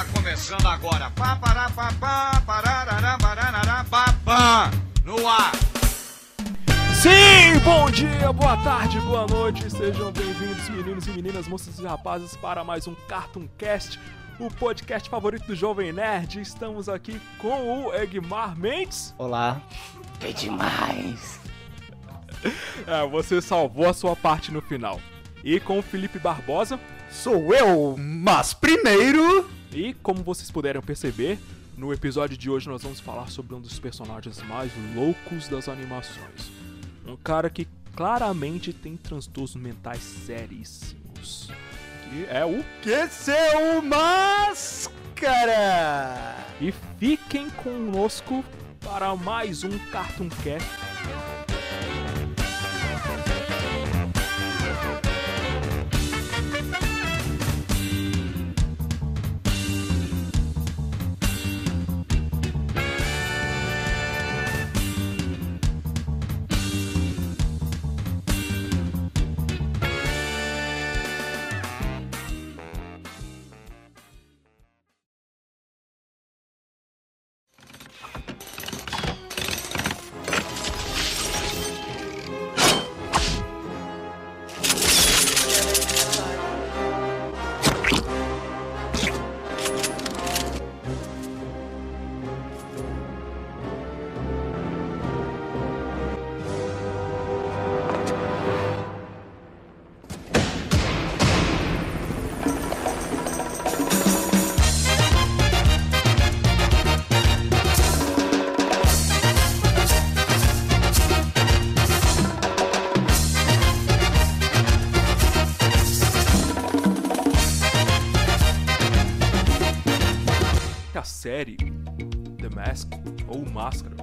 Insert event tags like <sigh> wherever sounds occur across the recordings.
Está começando agora. Pá, pará, pá, pá, pararará, pá, pá. No ar. Sim, bom dia, boa tarde, boa noite, sejam bem-vindos, meninos e meninas, moças e rapazes, para mais um Cartoon Cast, o podcast favorito do Jovem Nerd. Estamos aqui com o Egmar Mendes. Olá. Que demais. É, você salvou a sua parte no final. E com o Felipe Barbosa. Sou eu, mas primeiro. E como vocês puderam perceber, no episódio de hoje nós vamos falar sobre um dos personagens mais loucos das animações. Um cara que claramente tem transtornos mentais seríssimos. Que é o. Que seu máscara! E fiquem conosco para mais um Cartoon Cast.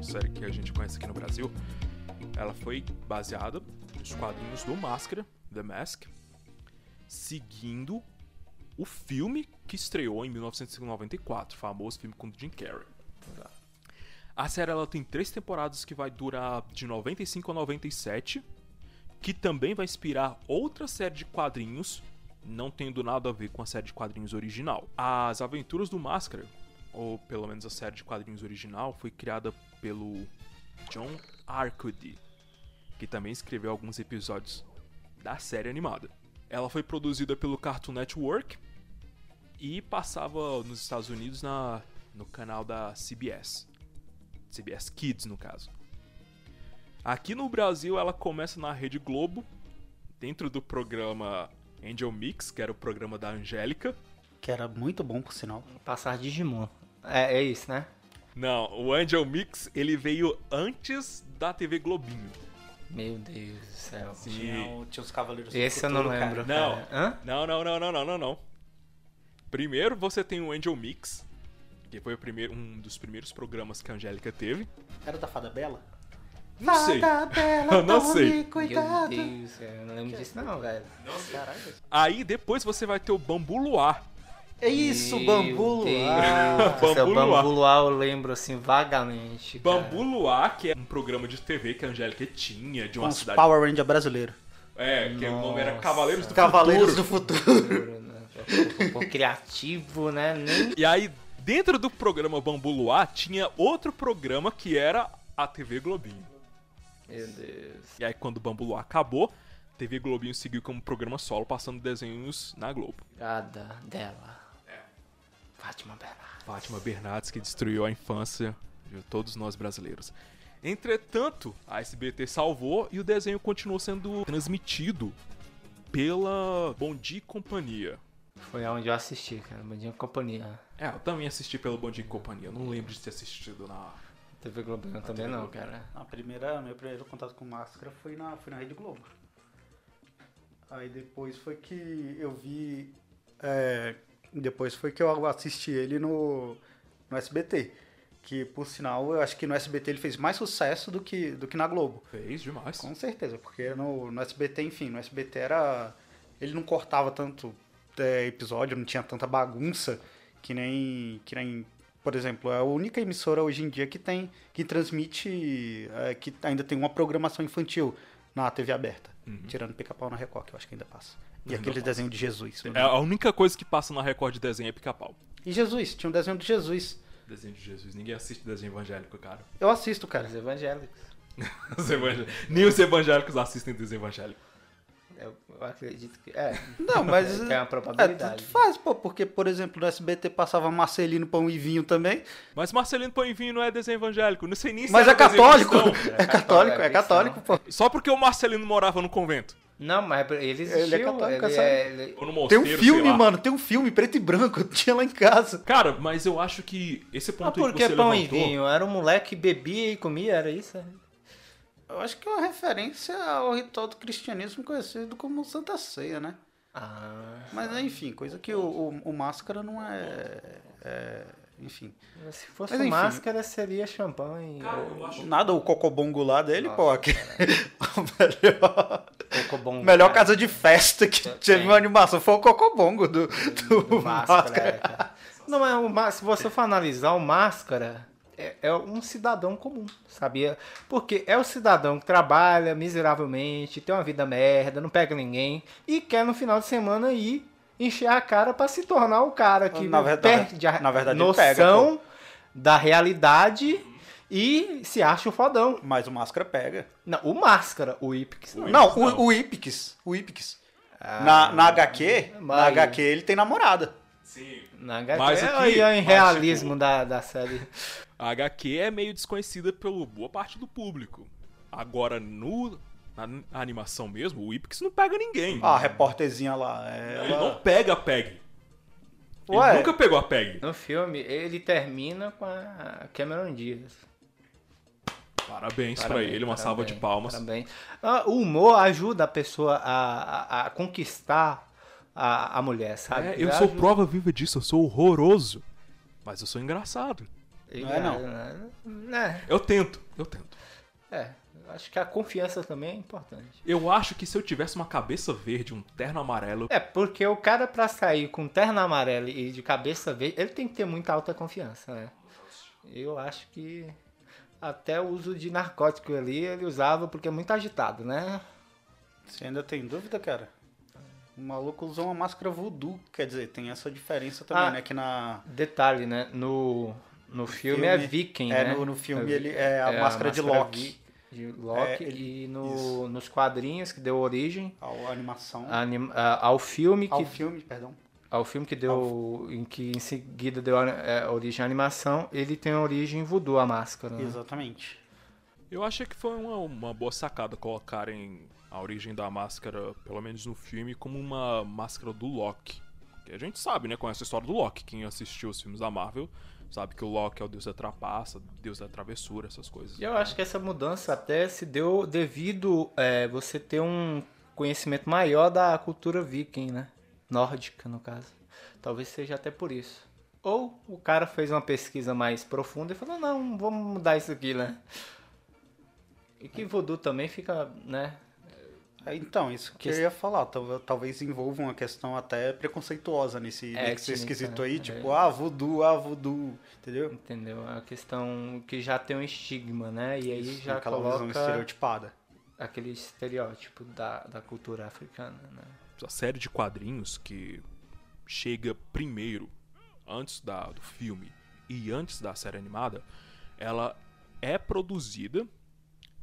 Série que a gente conhece aqui no Brasil, ela foi baseada nos quadrinhos do Máscara, The Mask, seguindo o filme que estreou em 1994, o famoso filme com Jim Carrey. A série ela tem três temporadas que vai durar de 95 a 97, que também vai inspirar outra série de quadrinhos, não tendo nada a ver com a série de quadrinhos original. As Aventuras do Máscara, ou pelo menos a série de quadrinhos original, foi criada pelo John Arcudi, que também escreveu alguns episódios da série animada. Ela foi produzida pelo Cartoon Network e passava nos Estados Unidos na, no canal da CBS. CBS Kids, no caso. Aqui no Brasil, ela começa na Rede Globo, dentro do programa Angel Mix, que era o programa da Angélica. Que era muito bom, por sinal. Passar Digimon. É, é isso, né? Não, o Angel Mix, ele veio antes da TV Globinho. Meu Deus do céu. Tinha, tinha os Cavaleiros do Esse eu não lembro. Não. cara. Hã? Não, não, não, não, não, não, não. Primeiro você tem o Angel Mix, que foi o primeiro, um dos primeiros programas que a Angélica teve. Era da Fada Bela? Não sei. Bela, <laughs> Eu não tome sei. Meu Cuidado. Deus do céu. Eu não lembro disso não, velho. Caralho. Aí depois você vai ter o Bambu Luar. É isso, Bambu. Luar. Bambu Luar. Bambu Luar eu lembro assim vagamente. cara. Bambu Luar, que é um programa de TV que a Angélica tinha, de Com uma os cidade. Power Ranger brasileiro. É, que o nome era Nossa. Cavaleiros do Cavaleiros Futuro. do Futuro. <laughs> Né? Pô, criativo, né? Nem... E aí, dentro do programa Bambu Luar, tinha outro programa que era a TV Globinho. Meu Deus. E aí, quando o Bambu Luar acabou, a TV Globinho seguiu como programa solo, passando desenhos na Globo. Gada dela. Fátima Bernardes. Fátima Bernardes, que destruiu a infância de todos nós brasileiros. Entretanto, a SBT salvou e o desenho continuou sendo transmitido pela Bom Dia e Companhia. Foi aonde eu assisti, cara. Bandinha Companhia. É, eu também assisti pelo Bom Dia e Companhia. Eu não lembro de ter assistido na. TV Globo também não, cara. A primeira, meu primeiro contato com máscara foi na, foi na Rede Globo. Aí depois foi que eu vi. é, depois foi que eu assisti ele no, no SBT. Que por sinal, eu acho que no SBT ele fez mais sucesso do que, do que na Globo. Fez demais. Com certeza, porque no, no SBT, enfim, no SBT era. Ele não cortava tanto é, episódio, não tinha tanta bagunça que nem. que nem. Por exemplo, é a única emissora hoje em dia que tem. que transmite. é, que ainda tem uma programação infantil na TV aberta. Tirando pica-pau na Record, que eu acho que ainda passa. E aquele passa. desenho de Jesus. É a única coisa que passa na Record de desenho é pica-pau. E Jesus, tinha um desenho do Jesus. Desenho de Jesus. Ninguém assiste desenho evangélico, cara. Eu assisto, cara. Os evangélicos. <laughs> Os evangé- Nem os evangélicos assistem desenho evangélico. Eu, eu acredito que. É. Não, mas. <laughs> Tem uma É, probabilidade. tanto faz, pô, porque, por exemplo, no SBT passava Marcelino Pão e Vinho também. Mas Marcelino Põe Vinho não é desenho evangélico. Não sei nem se Mas era é desenho católico. cristão. É católico, é é católico, pô. Só porque o Marcelino morava no convento. Não, mas ele Ele existiu. é católico, ele é- ele- Ou no Tem um filme, mano, tem um filme preto e branco, eu <laughs> tinha lá em casa. Cara, mas eu acho que esse Ah, ponto aí por que que você pão levantou... e vinho? Era um moleque que bebia e comia, era isso? Eu acho que é uma referência ao ritual do cristianismo conhecido como Santa Ceia, né? Ah. Mas enfim, coisa que o, o, o máscara não é, é- Enfim. Se fosse Mas, enfim. máscara, seria champanhe. ou Nada, o cocobongo lá dele, pô. Que... <laughs> o melhor, cocobongo. melhor cara. casa de festa que teve uma animação foi o cocobongo do, do, do máscara. máscara. é, cara. Não, mas se você for analisar, o máscara é, é um cidadão comum, sabia? Porque é o cidadão que trabalha miseravelmente, tem uma vida merda, não pega ninguém e quer no final de semana ir encher a cara pra se tornar o cara que Na verdade- perde a na verdade noção pega, da realidade e se acha o fodão. Mas o máscara pega. Não, o máscara, o Ipix não. Não, não. o, o Ipix. O Ipix. Ah, na, na HQ, na mas- HQ ele tem namorada. Sim. Na HQ, Mas é aqui- em mas, realismo tipo, da, da série. A HQ é meio desconhecida pela boa parte do público. Agora, no, na animação mesmo, o Ipix não pega ninguém. Ah, a repórterzinha lá. Ele Ela... não pega a Peg. Ele Ué? nunca pegou a Peg. No filme, ele termina com a Cameron Diaz. Parabéns, pra Parabéns, ele, uma salva de palmas. Parabéns. Ah, o humor ajuda a pessoa a, a- a conquistar a, a mulher, sabe? É, eu Ele sou ajuda- prova viva disso, eu sou horroroso. Mas eu sou engraçado. ele Não é, não. É, Eu tento, eu tento. é, acho que a confiança também é importante. Eu acho que se eu tivesse uma cabeça verde, um terno amarelo, É, porque o cara pra sair com terno amarelo e de cabeça verde, ele tem que ter muita alta confiança, né? Eu acho que até o uso de narcótico ali ele usava porque é muito agitado, né? Você ainda tem dúvida, cara? O maluco usou uma máscara voodoo. Quer dizer, tem essa diferença também, Ah. né? Que na. Detalhe, né? No, no filme, é viking, é, né? no, no filme É ele é a máscara de Loki. De Loki É, ele- e no, nos quadrinhos que deu origem A animação. a anim- a- ao filme ao que filme, perdão. ao filme que deu em que em seguida deu é, origem à animação ele tem origem voodoo a máscara né? Exatamente. eu achei que foi uma, uma boa sacada colocarem a origem da máscara, pelo menos no filme, como uma máscara do Loki. Que a gente sabe, né? Conhece a história do Loki. Quem assistiu os filmes da Marvel sabe que o Loki é o deus da trapaça, deus da travessura, essas coisas. E eu acho que essa mudança até se deu devido é, você ter um conhecimento maior da cultura viking, né? Nórdica, no caso. Talvez seja até por isso. Ou o cara fez uma pesquisa mais profunda e falou, não, vamos mudar isso aqui, né? E que voodoo também fica, né? É, Então, isso que eu ia falar. tal- Talvez envolva uma questão até preconceituosa nesse, nesse Étnica, esquisito aí. né? Tipo, ah, voodoo, ah, voodoo. Entendeu? Entendeu? É a questão que já tem um estigma, né? E aí Isso, já aquela visão coloca estereotipada. aquele estereótipo da, da cultura africana, né? a série de quadrinhos que chega primeiro, antes da, do filme e antes da série animada, ela é produzida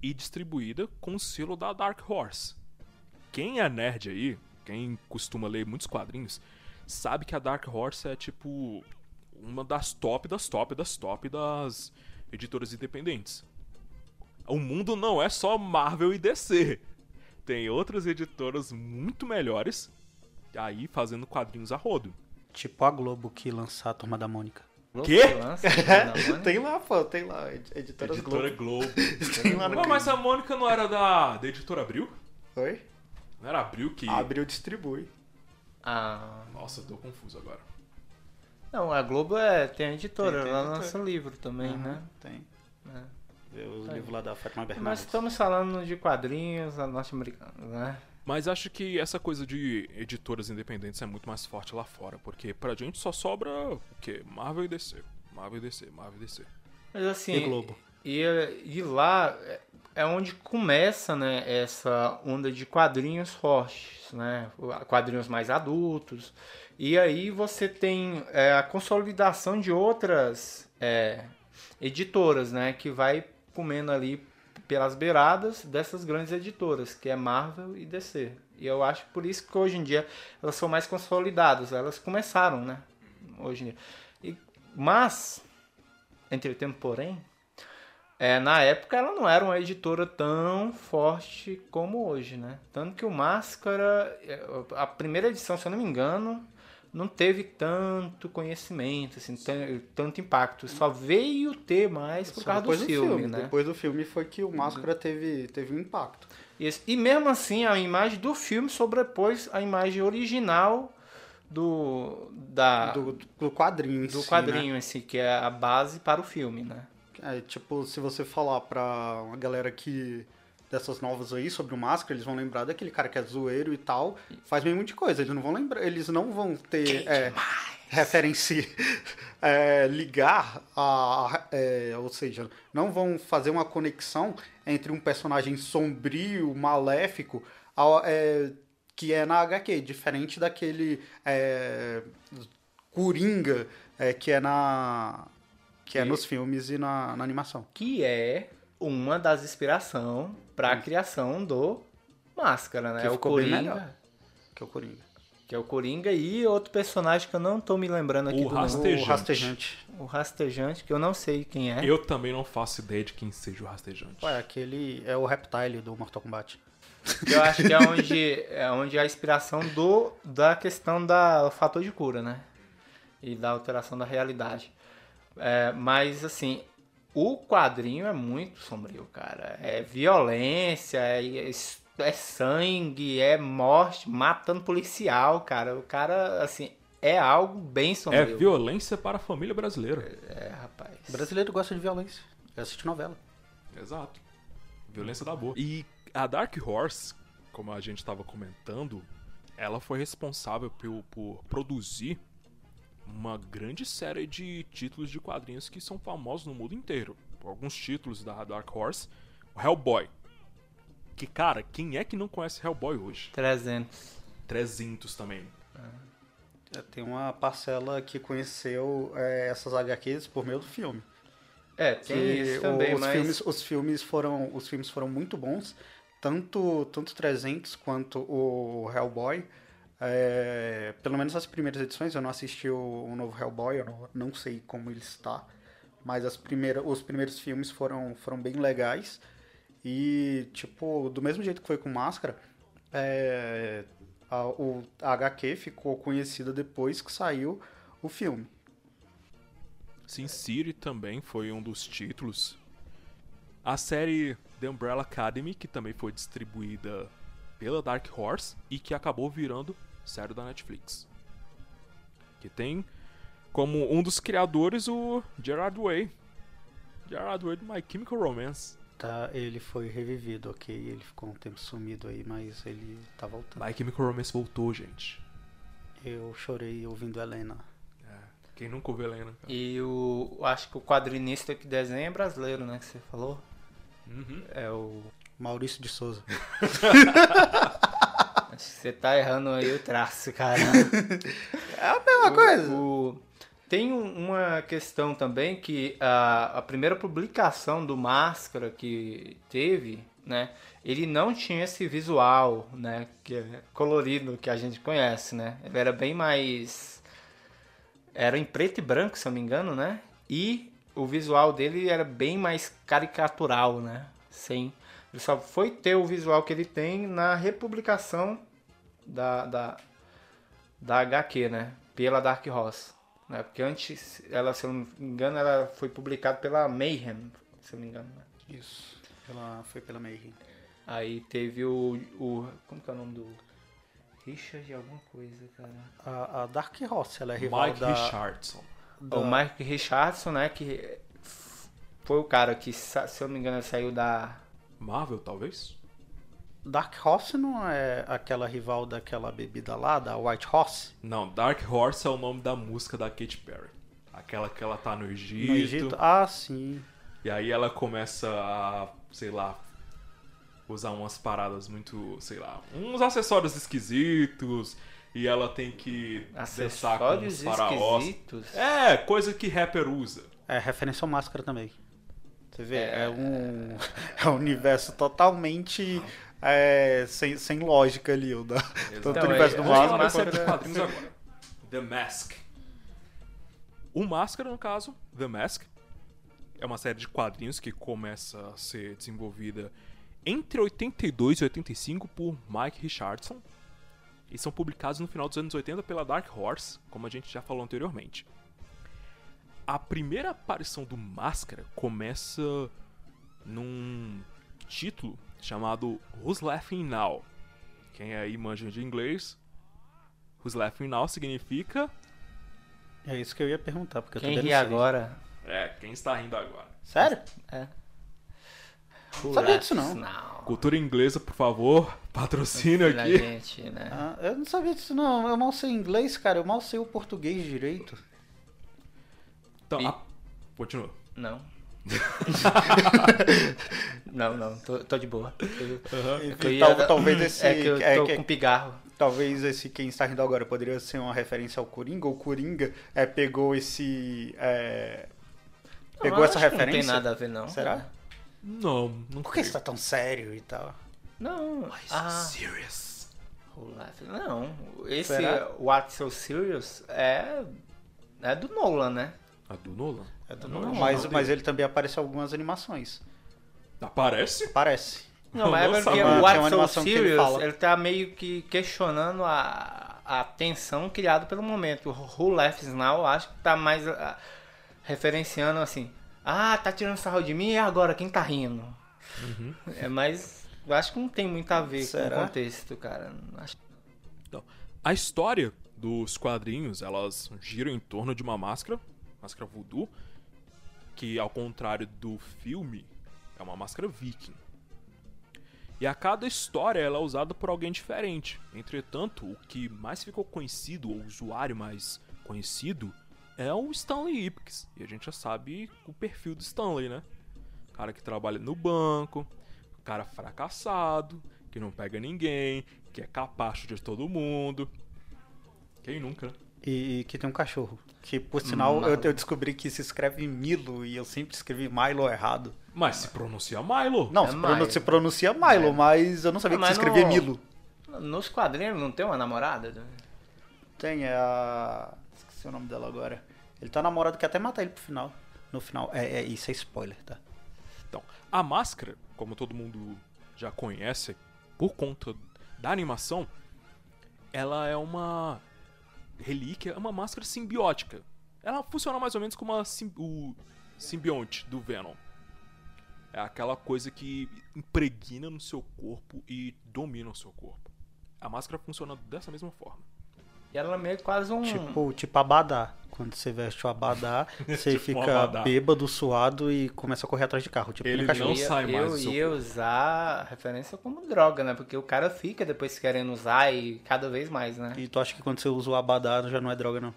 e distribuída com o selo da Dark Horse. Quem é nerd aí, quem costuma ler muitos quadrinhos, sabe que a Dark Horse é tipo uma das top das top das top das editoras independentes. O mundo não é só Marvel e DC. Tem outras editoras muito melhores aí fazendo quadrinhos a rodo. Tipo a Globo que lançar a Turma da Mônica. Quê? Lança, na <laughs> Mônica. Tem lá, pô, tem lá. ed- Editoras Editora Globo. Globo. <laughs> Tem lá no mas a Mônica não era da, da editora Abril? Oi? Não era Abril que. Abriu distribui. Ah, Nossa, eu tô confuso agora. não, a Globo é, tem a editora, Tem- tem ela editora. lança livro também, Aham, né? Tem. É. Vê os Tá aí. livros lá da Fátima Nós Bernardes. estamos falando de quadrinhos norte-americanos, né? Mas acho que essa coisa de editoras independentes é muito mais forte lá fora, porque pra gente só sobra o quê? Marvel e DC. Marvel e DC, Marvel e DC. Mas assim. E Globo. E, e lá, é, onde começa, né, essa onda de quadrinhos fortes, né, quadrinhos mais adultos. E aí você tem é, a consolidação de outras é, editoras, né, que vai comendo ali pelas beiradas dessas grandes editoras, que é Marvel e DC. E eu acho por isso que hoje em dia elas são mais consolidadas, elas começaram, né, hoje em dia. E, mas, entretanto, porém, é, na época ela não era uma editora tão forte como hoje, né? Tanto que o Máscara, é, a primeira edição, se eu não me engano, não teve tanto conhecimento, assim, tanto impacto. Só veio ter mais por Só causa do filme, do filme, né? Depois do filme foi que o Máscara teve, teve um impacto. Isso. E mesmo assim, a imagem do filme sobrepôs a imagem original do da do, do quadrinho do quadrinho né? em si, que é a base para o filme, né? É, tipo, se você falar pra uma galera que dessas novas aí sobre o Máscara, eles vão lembrar daquele cara que é zoeiro e tal, faz bem muita coisa. Eles não vão lembrar, eles não vão ter é, referência, <laughs> é, ligar a, é, ou seja, não vão fazer uma conexão entre um personagem sombrio, maléfico, ao, é, que é na HQ, diferente daquele é, Coringa é, que é na que é nos filmes e na, na animação. Que é uma das inspirações para a criação do Máscara, né? Que é o Coringa. Que é o Coringa. Que é o Coringa e outro personagem que eu não tô me lembrando aqui o do rastejante. O Rastejante. O Rastejante, que eu não sei quem é. Eu também não faço ideia de quem seja o Rastejante. Ué, aquele é o Reptile do Mortal Kombat. Eu acho que é <laughs> onde, é onde a inspiração do, da questão do fator de cura, né? E da alteração da realidade. É, mas, assim, o quadrinho é muito sombrio, cara. É violência, é, é sangue, é morte, matando policial, cara. O cara, assim, é algo bem sombrio. É violência para a família brasileira. É, rapaz. O brasileiro gosta de violência. Assiste novela. Exato. Violência da boa. E a Dark Horse, como a gente estava comentando, ela foi responsável por, por produzir uma grande série de títulos de quadrinhos que são famosos no mundo inteiro. Alguns títulos da Dark Horse, o Hellboy. Que, cara, quem é que não conhece Hellboy hoje? 300. 300 também. É, tem uma parcela que conheceu é, essas HQs por meio do filme. É, tem que isso também, os mas... Filmes, os, filmes foram, os filmes foram muito bons, tanto, tanto 300 quanto o Hellboy. É, pelo menos as primeiras edições, eu não assisti o, o novo Hellboy, eu não, não sei como ele está. Mas as primeiras, os primeiros filmes foram, foram bem legais. E, tipo, do mesmo jeito que foi com Máscara, é, a, o, a HQ ficou conhecida depois que saiu o filme. Sin City também foi um dos títulos. A série The Umbrella Academy, que também foi distribuída pela Dark Horse e que acabou virando série da Netflix. Que tem como um dos criadores o Gerard Way. Gerard Way do My Chemical Romance. Tá, ele foi revivido, ok. Ele ficou um tempo sumido aí, mas ele tá voltando. My Chemical Romance voltou, gente. Eu chorei ouvindo Helena. É, quem nunca ouviu Helena? Cara? E o. Acho que o quadrinista que desenha é brasileiro, né? Que você falou. Uhum. É o. Maurício de Souza. <laughs> Acho que você tá errando aí o traço, cara. <laughs> é a mesma o, coisa. O... Tem uma questão também que a, a primeira publicação do Máscara que teve, né? Ele não tinha esse visual, né? Que é colorido que a gente conhece, né? Ele era bem mais. Era em preto e branco, se eu não me engano, né? E o visual dele era bem mais caricatural, né? Sem ele só foi ter o visual que ele tem na republicação da, da, da HQ, né? Pela Dark Horse. Né? Porque antes, ela, se eu não me engano, ela foi publicada pela Mayhem, se eu não me engano. Né? Isso. Ela foi pela Mayhem. Aí teve o, o. Como que é o nome do. Richard alguma coisa, cara. A, a Dark Horse, ela é rival Mike da... Richardson. Da... O Mike Richardson, né? Que foi o cara que, se eu não me engano, saiu da Marvel, talvez? Dark Horse não é aquela rival daquela bebida lá, da White Horse? Não, Dark Horse é o nome da música da Katy Perry. Aquela que ela tá no Egito. No Egito? Ah, sim. E aí ela começa a, sei lá, usar umas paradas muito, sei lá, uns acessórios esquisitos. E ela tem que dançar com os faraós. esquisitos. É, coisa que rapper usa. É referência ao Máscara também. Você vê, é, É. um, <laughs> é um universo totalmente é, sem, sem lógica ali. O da, tanto Então, o universo é- do Máscara série de Máscara- quadrinhos agora. The Mask. O Máscara, no caso, The Mask, é uma série de quadrinhos que começa a ser desenvolvida entre 82 e 85 por Mike Richardson e são publicados no final dos anos 80 pela Dark Horse, como a gente já falou anteriormente. A primeira aparição do Máscara começa num título chamado Who's Laughing Now? Quem aí manja de inglês, Who's Laughing Now significa É isso que eu ia perguntar, porque eu Quem também ri não sei. agora? é, quem está rindo agora. Sério? É. Sabia disso, não. Não. Cultura inglesa, por favor, patrocínio Da aqui. gente, né? Ah, eu não sabia disso, não. Eu mal sei inglês, cara. Eu mal sei o português direito. Então, E- a- continua. Não. <laughs> não, não, tô, tô de boa. Eu- é ia Tal- talvez esse. É que eu é tô que- com pigarro. Talvez esse quem está rindo agora poderia ser uma referência ao Coringa, ou Coringa é, pegou esse. é, pegou Não, essa referência? Não tem nada a ver, não. Será? Não, não Por que você tá tão sério e tal? Não. Ah, Serious. Who Laughed? não. Esse Será? What's So Serious é, é do Nolan, né? A do Nolan? É do Nolan, não, mas, mas ele também aparece em algumas animações. Aparece? Parece. Não, mas Nossa, é porque mano, o What's So animação que ele Serious, fala. ele tá meio que questionando a, a tensão criada pelo momento. O Who Laughs Now, acho que tá mais ah, referenciando assim, ah, tá tirando sarro de mim e agora quem tá rindo? Uhum. É mais, eu acho que não tem muito a ver Será? com o contexto, cara. Acho Então, a história dos quadrinhos, elas giram em torno de uma máscara, máscara voodoo, que ao contrário do filme, é uma máscara viking. E a cada história ela é usada por alguém diferente. Entretanto, o que mais ficou conhecido, ou o usuário mais conhecido, é o Stanley Ipkiss. E a gente já sabe o perfil do Stanley, né? Cara que trabalha no banco, cara fracassado, que não pega ninguém, que é capacho de todo mundo. Quem nunca, né? E, que tem um cachorro. Que, por sinal, eu, eu descobri que se escreve Milo e eu sempre escrevi Milo errado. Mas se pronuncia Milo. Não, É se, Milo. se pronuncia Milo, É. mas eu não sabia Ah, que se mas escrevia no- Milo. Nos quadrinhos não tem uma namorada? Tem, é a. Esqueci o nome dela agora. Ele tá namorado que até matar ele pro final. No final. É, é isso é spoiler, tá? Então, a máscara, como todo mundo já conhece, por conta da animação, ela é uma relíquia, é uma máscara simbiótica. Ela funciona mais ou menos como a sim- o simbionte do Venom. É aquela coisa que impregna no seu corpo e domina o seu corpo. A máscara funciona dessa mesma forma. E ela é meio quase um... Tipo, tipo abadá. Quando você veste o abadá, <laughs> você Tipo fica abadá. bêbado, suado e começa a correr atrás de carro. Tipo, Ele não ia, sai mais eu ia corpo. usar a referência como droga, né? Porque o cara fica depois querendo usar e cada vez mais, né? E tu acha que quando você usa o abadá já não é droga, não?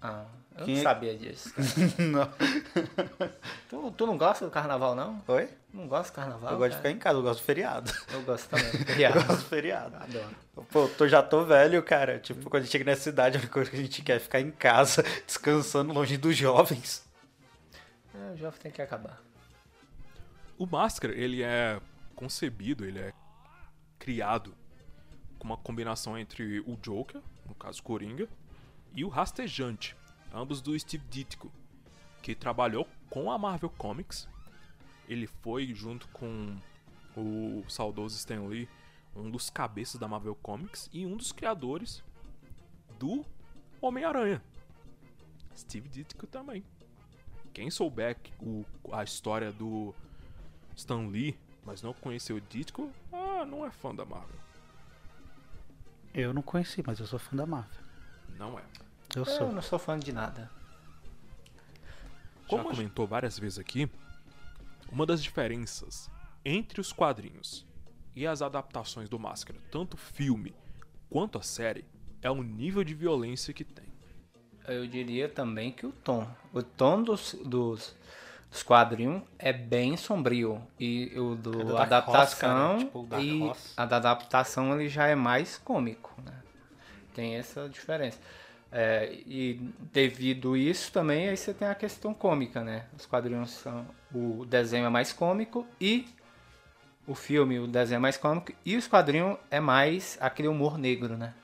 Ah, eu Quem não é- sabia disso. cara. <laughs> não. tu, tu não gosta do carnaval, não? Oi? Não gosta do carnaval? eu gosto de cara? ficar em casa, eu gosto do feriado. Eu gosto também. <laughs> Eu Feriado. gosto do feriado. Adoro. Pô, tô, já tô velho, cara. Tipo, quando a gente chega nessa cidade, a única coisa que a gente quer é ficar em casa, <laughs> descansando longe dos jovens. É, o jovem tem que acabar. O Máscara, ele é concebido, ele é criado com uma combinação entre o Joker, no caso Coringa, e o Rastejante, ambos do Steve Ditko, que trabalhou com a Marvel Comics. Ele foi, junto com o saudoso Stan Lee, um dos cabeças da Marvel Comics e um dos criadores do Homem-Aranha. Steve Ditko também. Quem souber o, a história do Stan Lee, mas não conheceu o Ditko, ah, não é fã da Marvel. Eu não conheci, mas eu sou fã da Marvel. Não é. Eu Eu sou. não sou fã de nada. Como Já comentou várias vezes aqui, uma das diferenças entre os quadrinhos e as adaptações do Máscara, tanto o filme quanto a série, é o nível de violência que tem. Eu diria também que o tom. O tom dos, dos, dos quadrinhos é bem sombrio. E o É do do Dark adaptação. Horse, cara, tipo, Dark e a da adaptação ele já é mais cômico, né? Tem essa diferença. É, e devido isso também, aí você tem a questão cômica, né? Os quadrinhos são. O desenho é mais cômico e o filme, o desenho é mais cômico, e os quadrinhos é mais aquele humor negro, né?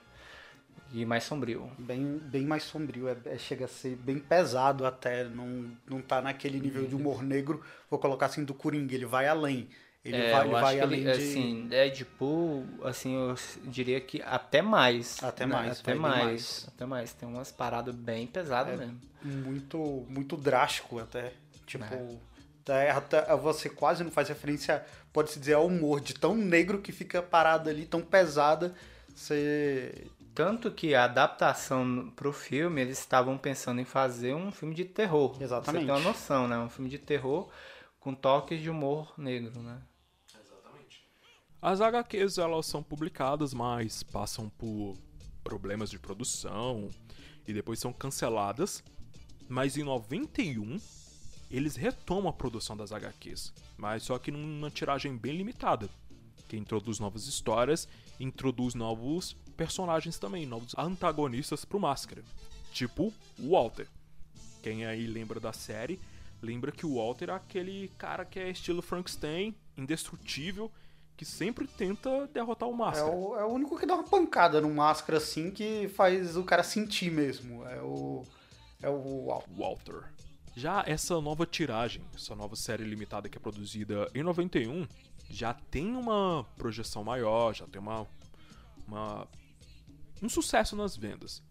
E mais sombrio. Bem, bem mais sombrio, é, é- chega a ser bem pesado até, não, não tá naquele nível de humor negro, vou colocar assim, do Coringa, ele vai além. Ele É, vai, eu ele acho vai que além ele, de... assim, Deadpool, assim, eu diria que até mais. Até né? mais, Até vai mais, mais. Até mais. Tem umas paradas bem pesadas É. mesmo. muito muito drástico até. Tipo, É. até, até você quase não faz referência, pode-se dizer, ao humor de tão negro que fica parado ali, tão pesada. Você. Tanto que a adaptação pro filme, eles estavam pensando em fazer um filme de terror. Exatamente. Você tem uma noção, né? Um filme de terror com toques de humor negro, né? As HQs elas são publicadas, mas passam por problemas de produção e depois são canceladas. Mas em 91 eles retomam a produção das HQs, mas só que numa tiragem bem limitada, que introduz novas histórias, introduz novos personagens também, novos antagonistas pro Máscara, tipo o Walter. Quem aí lembra da série, lembra que o Walter é aquele cara que é estilo Frankenstein, indestrutível, que sempre tenta derrotar o É Máscara. o, é o único que dá uma pancada no máscara assim que faz o cara sentir mesmo. É o. É o. Al- Walter. Já essa nova tiragem, essa nova série limitada que é produzida em 91, já tem uma projeção maior, já tem uma, uma um sucesso nas vendas.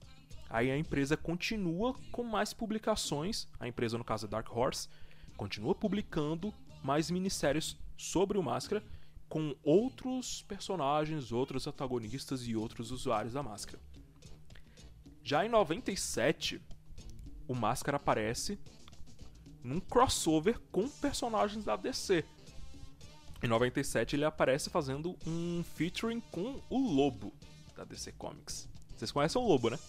Aí a empresa continua com mais publicações, a empresa no caso é Dark Horse, continua publicando mais minisséries sobre o Máscara com outros personagens, outros antagonistas e outros usuários da Máscara. Já em 97, o Máscara aparece num crossover com personagens da DC. Em 97 ele aparece fazendo um featuring com o Lobo da DC Comics. Vocês conhecem o Lobo, né?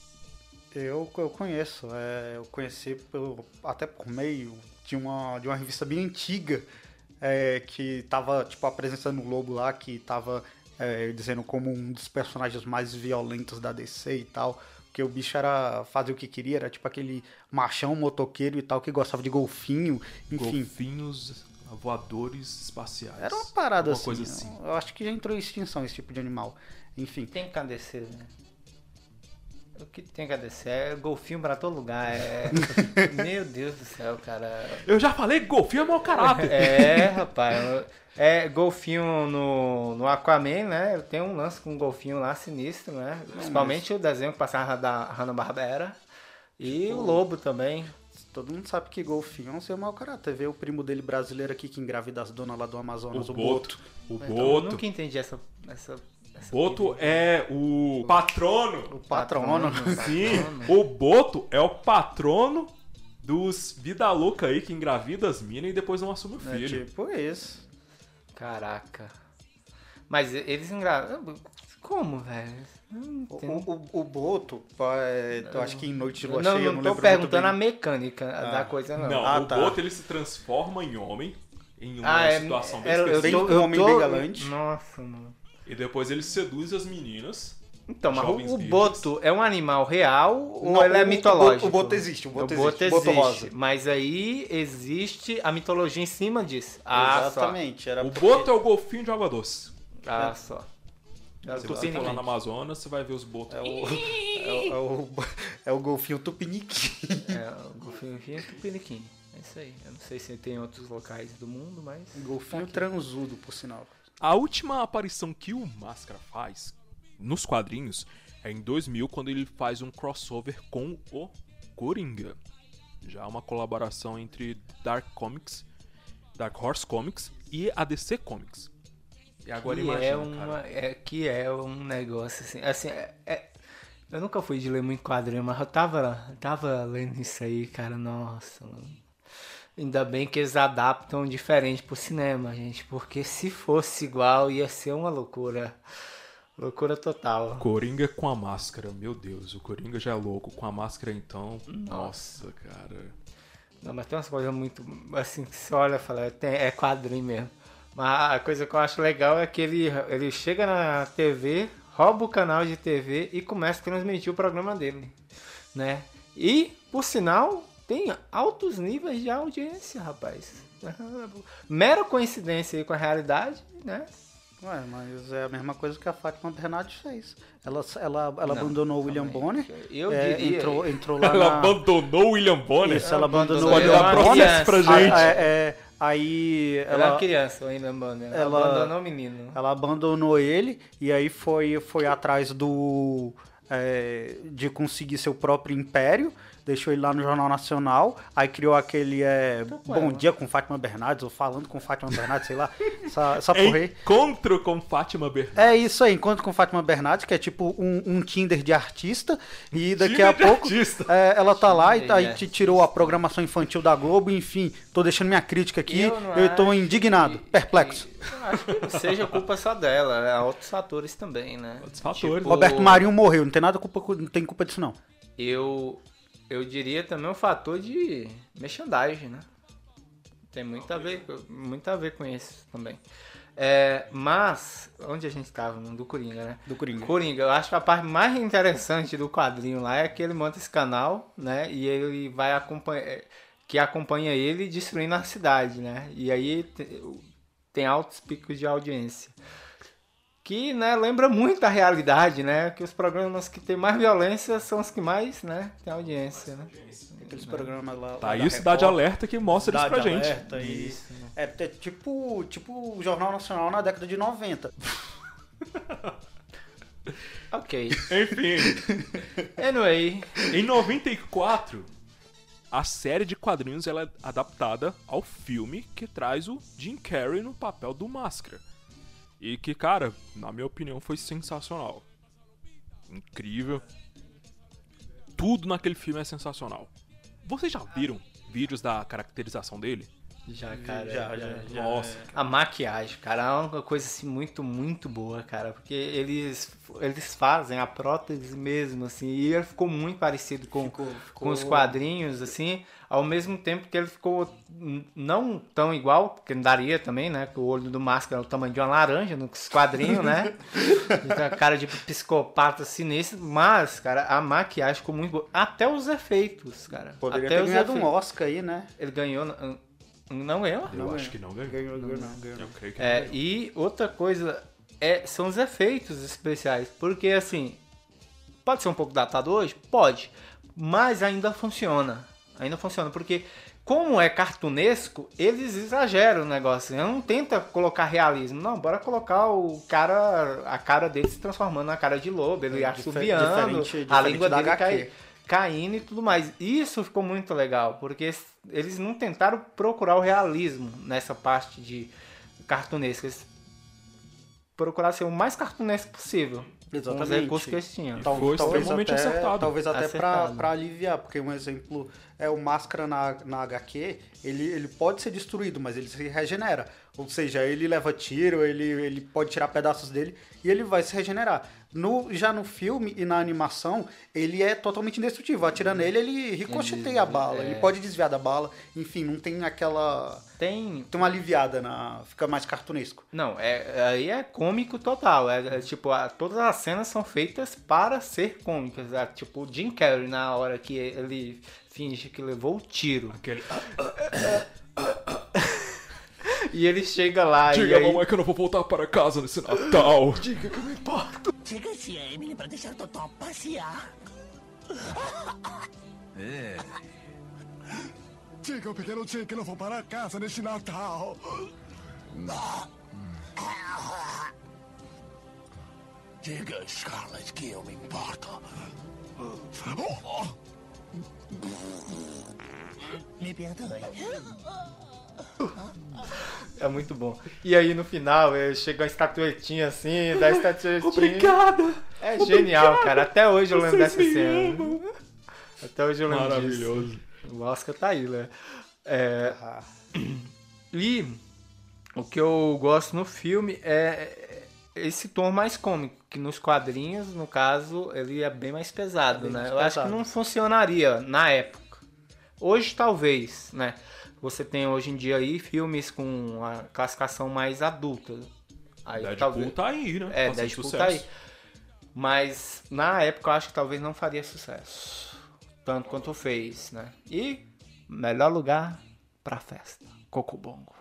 Eu, eu conheço, é, eu conheci pelo, até por meio de uma, de uma revista bem antiga é, que tava tipo apresentando o Lobo lá, que tava é, dizendo como um dos personagens mais violentos da DC e tal. Porque o bicho era fazer o que queria, era tipo aquele machão motoqueiro e tal que gostava de golfinho, enfim. Golfinhos voadores espaciais. Era uma parada assim. coisa assim. Eu acho que já entrou em extinção esse tipo de animal. Enfim. Tem que acontecer, né? O que tem que acontecer é golfinho pra todo lugar. É... <laughs> Meu Deus do céu, cara. Eu já falei que golfinho é mau caráter. É, rapaz. É golfinho no, no Aquaman, né? Tem um lance com um golfinho lá sinistro, né? Principalmente o desenho que passava da Hanna-Barbera. E o lobo também. Todo mundo sabe que golfinho é um ser mau caráter. Vê o primo dele brasileiro aqui que engravida as donas lá do Amazonas, o o, Boto. Boto. O Então, eu Boto. nunca entendi essa, essa Boto é o patrono. O patrono. Sim, o Boto é o patrono dos vida louca aí que engravida as minas e depois não assume o É filho. tipo isso. Caraca. Mas eles engravidam. Como, velho? O, o, o Boto, é, eu acho que em Noite de Lua Não, Cheia, eu não não tô lembro perguntando a muito bem. mecânica da coisa, não. Não, Ah, o tá. Boto ele se transforma em homem em uma Ah, é, situação bem é, eu específica. tô, Bem eu homem tô- bem galante. Nossa, mano. E depois ele seduz as meninas. Então, mas o, o. Boto é um animal real ou Não, ele é o- o mitológico? Boto- o Boto existe, o Boto o Boto existe, o Boto existe, rosa. Mas aí existe a mitologia em cima disso. Ah, Exatamente. Era O porque- Boto é o golfinho de água doce. só. Ah, só. É Se o você for lá no Amazonas, você vai ver os botos. É o, <laughs> é, o, é, o, é o golfinho tupiniquim. É, o golfinho é Tupiniquim. É isso aí. Eu não sei se tem em outros locais do mundo, mas... Golfinho Tá transudo, por sinal. A última aparição que o Máscara faz nos quadrinhos é em 2000, quando ele faz um crossover com o Coringa. Já uma colaboração entre Dark Comics, Dark Horse Comics e a DC Comics. E agora que imagina, é uma é que é um negócio assim assim é, é- eu nunca fui de ler muito quadrinho mas eu tava tava lendo isso aí cara nossa mano. Ainda bem que eles adaptam diferente pro cinema gente porque se fosse igual ia ser uma loucura loucura total Coringa com a máscara, meu Deus, o Coringa já é louco, com a máscara então, nossa, cara. Não, mas tem umas coisas muito. Assim, que você olha e fala, é quadrinho mesmo. Mas a coisa que eu acho legal é que ele, ele chega na TV, rouba o canal de TV e começa a transmitir o programa dele. Né? E, por sinal, tem altos níveis de audiência, rapaz. <laughs> Mera coincidência aí com a realidade, né? Ué, mas é a mesma coisa que a Fátima Bernardes fez. Ela, ela, ela Não, abandonou o William Bonner. Eu é, diria- entrou, entrou lá Ela na... abandonou o William Bonner. Isso, ela abandonou Pode o William Bonner. pra gente. Ah, é, é, aí Ela, é ela, uma criança ainda, Bonner. Ela, ela- abandonou o menino. ela abandonou ele e aí foi, foi atrás do é, de conseguir seu próprio império. Deixou ele lá no Jornal Nacional. Aí criou aquele é, Bom ela. Dia com Fátima Bernardes, ou Falando com Fátima Bernardes, sei lá. Essa, essa porra aí. Encontro com Fátima Bernardes. É isso aí, Encontro com Fátima Bernardes, que é tipo um, um Tinder de artista. E daqui Tinder a de pouco artista. é, ela tá lá e tá, aí te tirou a programação infantil da Globo, enfim. Tô deixando minha crítica aqui. Eu, não tô indignado, que- perplexo. eu acho que seja culpa só dela, é outros fatores também, né? Outros fatores. Tipo, Roberto Marinho morreu, não tem nada culpa, não tem culpa disso não. Eu, eu diria também um fator de merchandising, né? Tem muito a ver, muito a ver com isso também. É, mas, onde a gente estava? Do Coringa, né? Do Coringa. Coringa, eu acho que a parte mais interessante do quadrinho lá é que ele monta esse canal, né? E ele vai acompanhar. Que acompanha ele destruindo a cidade, né? E aí te- tem altos picos de audiência. Que, né, lembra muito a realidade, né? Que os programas que tem mais violência são os que mais, né, tem audiência, né? Aqueles programas lá. Tá lá aí Cidade Record, Alerta que mostra isso pra Cidade gente. Alerta e- Isso, né? É, é tipo, tipo o Jornal Nacional na década de 90. <laughs> Ok. Enfim, Anyway, em 94, a série de quadrinhos ela é adaptada ao filme que traz o Jim Carrey no papel do Máscara. E que, cara, na minha opinião, foi sensacional. Incrível. Tudo naquele filme é sensacional. Vocês já viram vídeos da caracterização dele? Já, cara. já, já, já. Nossa. A maquiagem, cara, é uma coisa assim muito, muito boa, cara. Porque eles, eles fazem a prótese mesmo, assim, e ele ficou muito parecido com, Ficou- com os ficou- quadrinhos, assim, ao mesmo tempo que ele ficou não tão igual, porque não daria também, né? Que o olho do máscara é o tamanho de uma laranja nos quadrinhos, né? <laughs> A cara de psicopata sinistro, mas, cara, a maquiagem ficou muito boa. Até os efeitos, cara. Poderia Até ter os ganhado um efeitos. Oscar aí, né? Ele ganhou. Não ganhou? Eu Não acho ganhou. que não ganhou. Ganhou, ganhou, não, ganhou. Eu creio que É, não ganhou. e outra coisa é, são os efeitos especiais. Porque assim, pode ser um pouco datado hoje? Pode. Mas ainda funciona. Ainda funciona. Porque como é cartunesco, eles exageram o negócio. Não tenta colocar realismo. Não, bora colocar o cara. A cara dele se transformando na cara de lobo, ele É, assobiando, diferente- a língua da dele cai, caindo e tudo mais. Isso ficou muito legal, porque eles não tentaram procurar o realismo nessa parte de cartunesco. Eles procuraram ser o mais cartunesco possível. Com os Exatamente. recursos que eles tinham. Tal- Foi talvez extremamente até, acertado. Talvez até pra aliviar, porque um exemplo é o Máscara na, na HQ, ele, ele pode ser destruído, mas ele se regenera. Ou seja, ele leva tiro, ele, ele pode tirar pedaços dele e ele vai se regenerar. No, já no filme e na animação, ele é totalmente indestrutível. Atira nele, ele ricocheteia a bala, é. ele pode desviar da bala. Enfim, não tem aquela. Tem. Tem uma aliviada na. Fica mais cartunesco. Não, é, aí é cômico total. É, é tipo, a- todas as cenas são feitas para ser cômicas. É, tipo, o Jim Carrey, na hora que ele finge que levou o tiro. Aquele... E ele chega lá e Diga, aí... mamãe, que eu não vou voltar para casa nesse Natal. Diga que eu me importo. Diga-se a Emily pra deixar Totó passear. Diga ao pequeno Jake que não vou para casa neste Natal. Diga Scarlett que eu me importo. Me perdoe. É muito bom. E aí no final eh, chega uma estatuetinha assim, da estatuetinha. Obrigada. É genial, cara. Até hoje eu lembro Vocês dessa cena. amam. Até hoje eu lembro Maravilhoso. disso. O Oscar tá aí, né? É, <clears throat> e o que eu gosto no filme é esse tom mais cômico, que nos quadrinhos, no caso, ele é bem mais pesado, bem né? mais eu acho que não funcionaria na época. Hoje talvez, né? Você tem hoje em dia aí filmes com a classificação mais adulta. Aí Deadpool talvez. tá aí, né? É, Fazendo Deadpool sucesso. tá aí. Mas na época eu acho que talvez não faria sucesso. Tanto quanto fez, né? E melhor lugar pra festa. Cocobongo.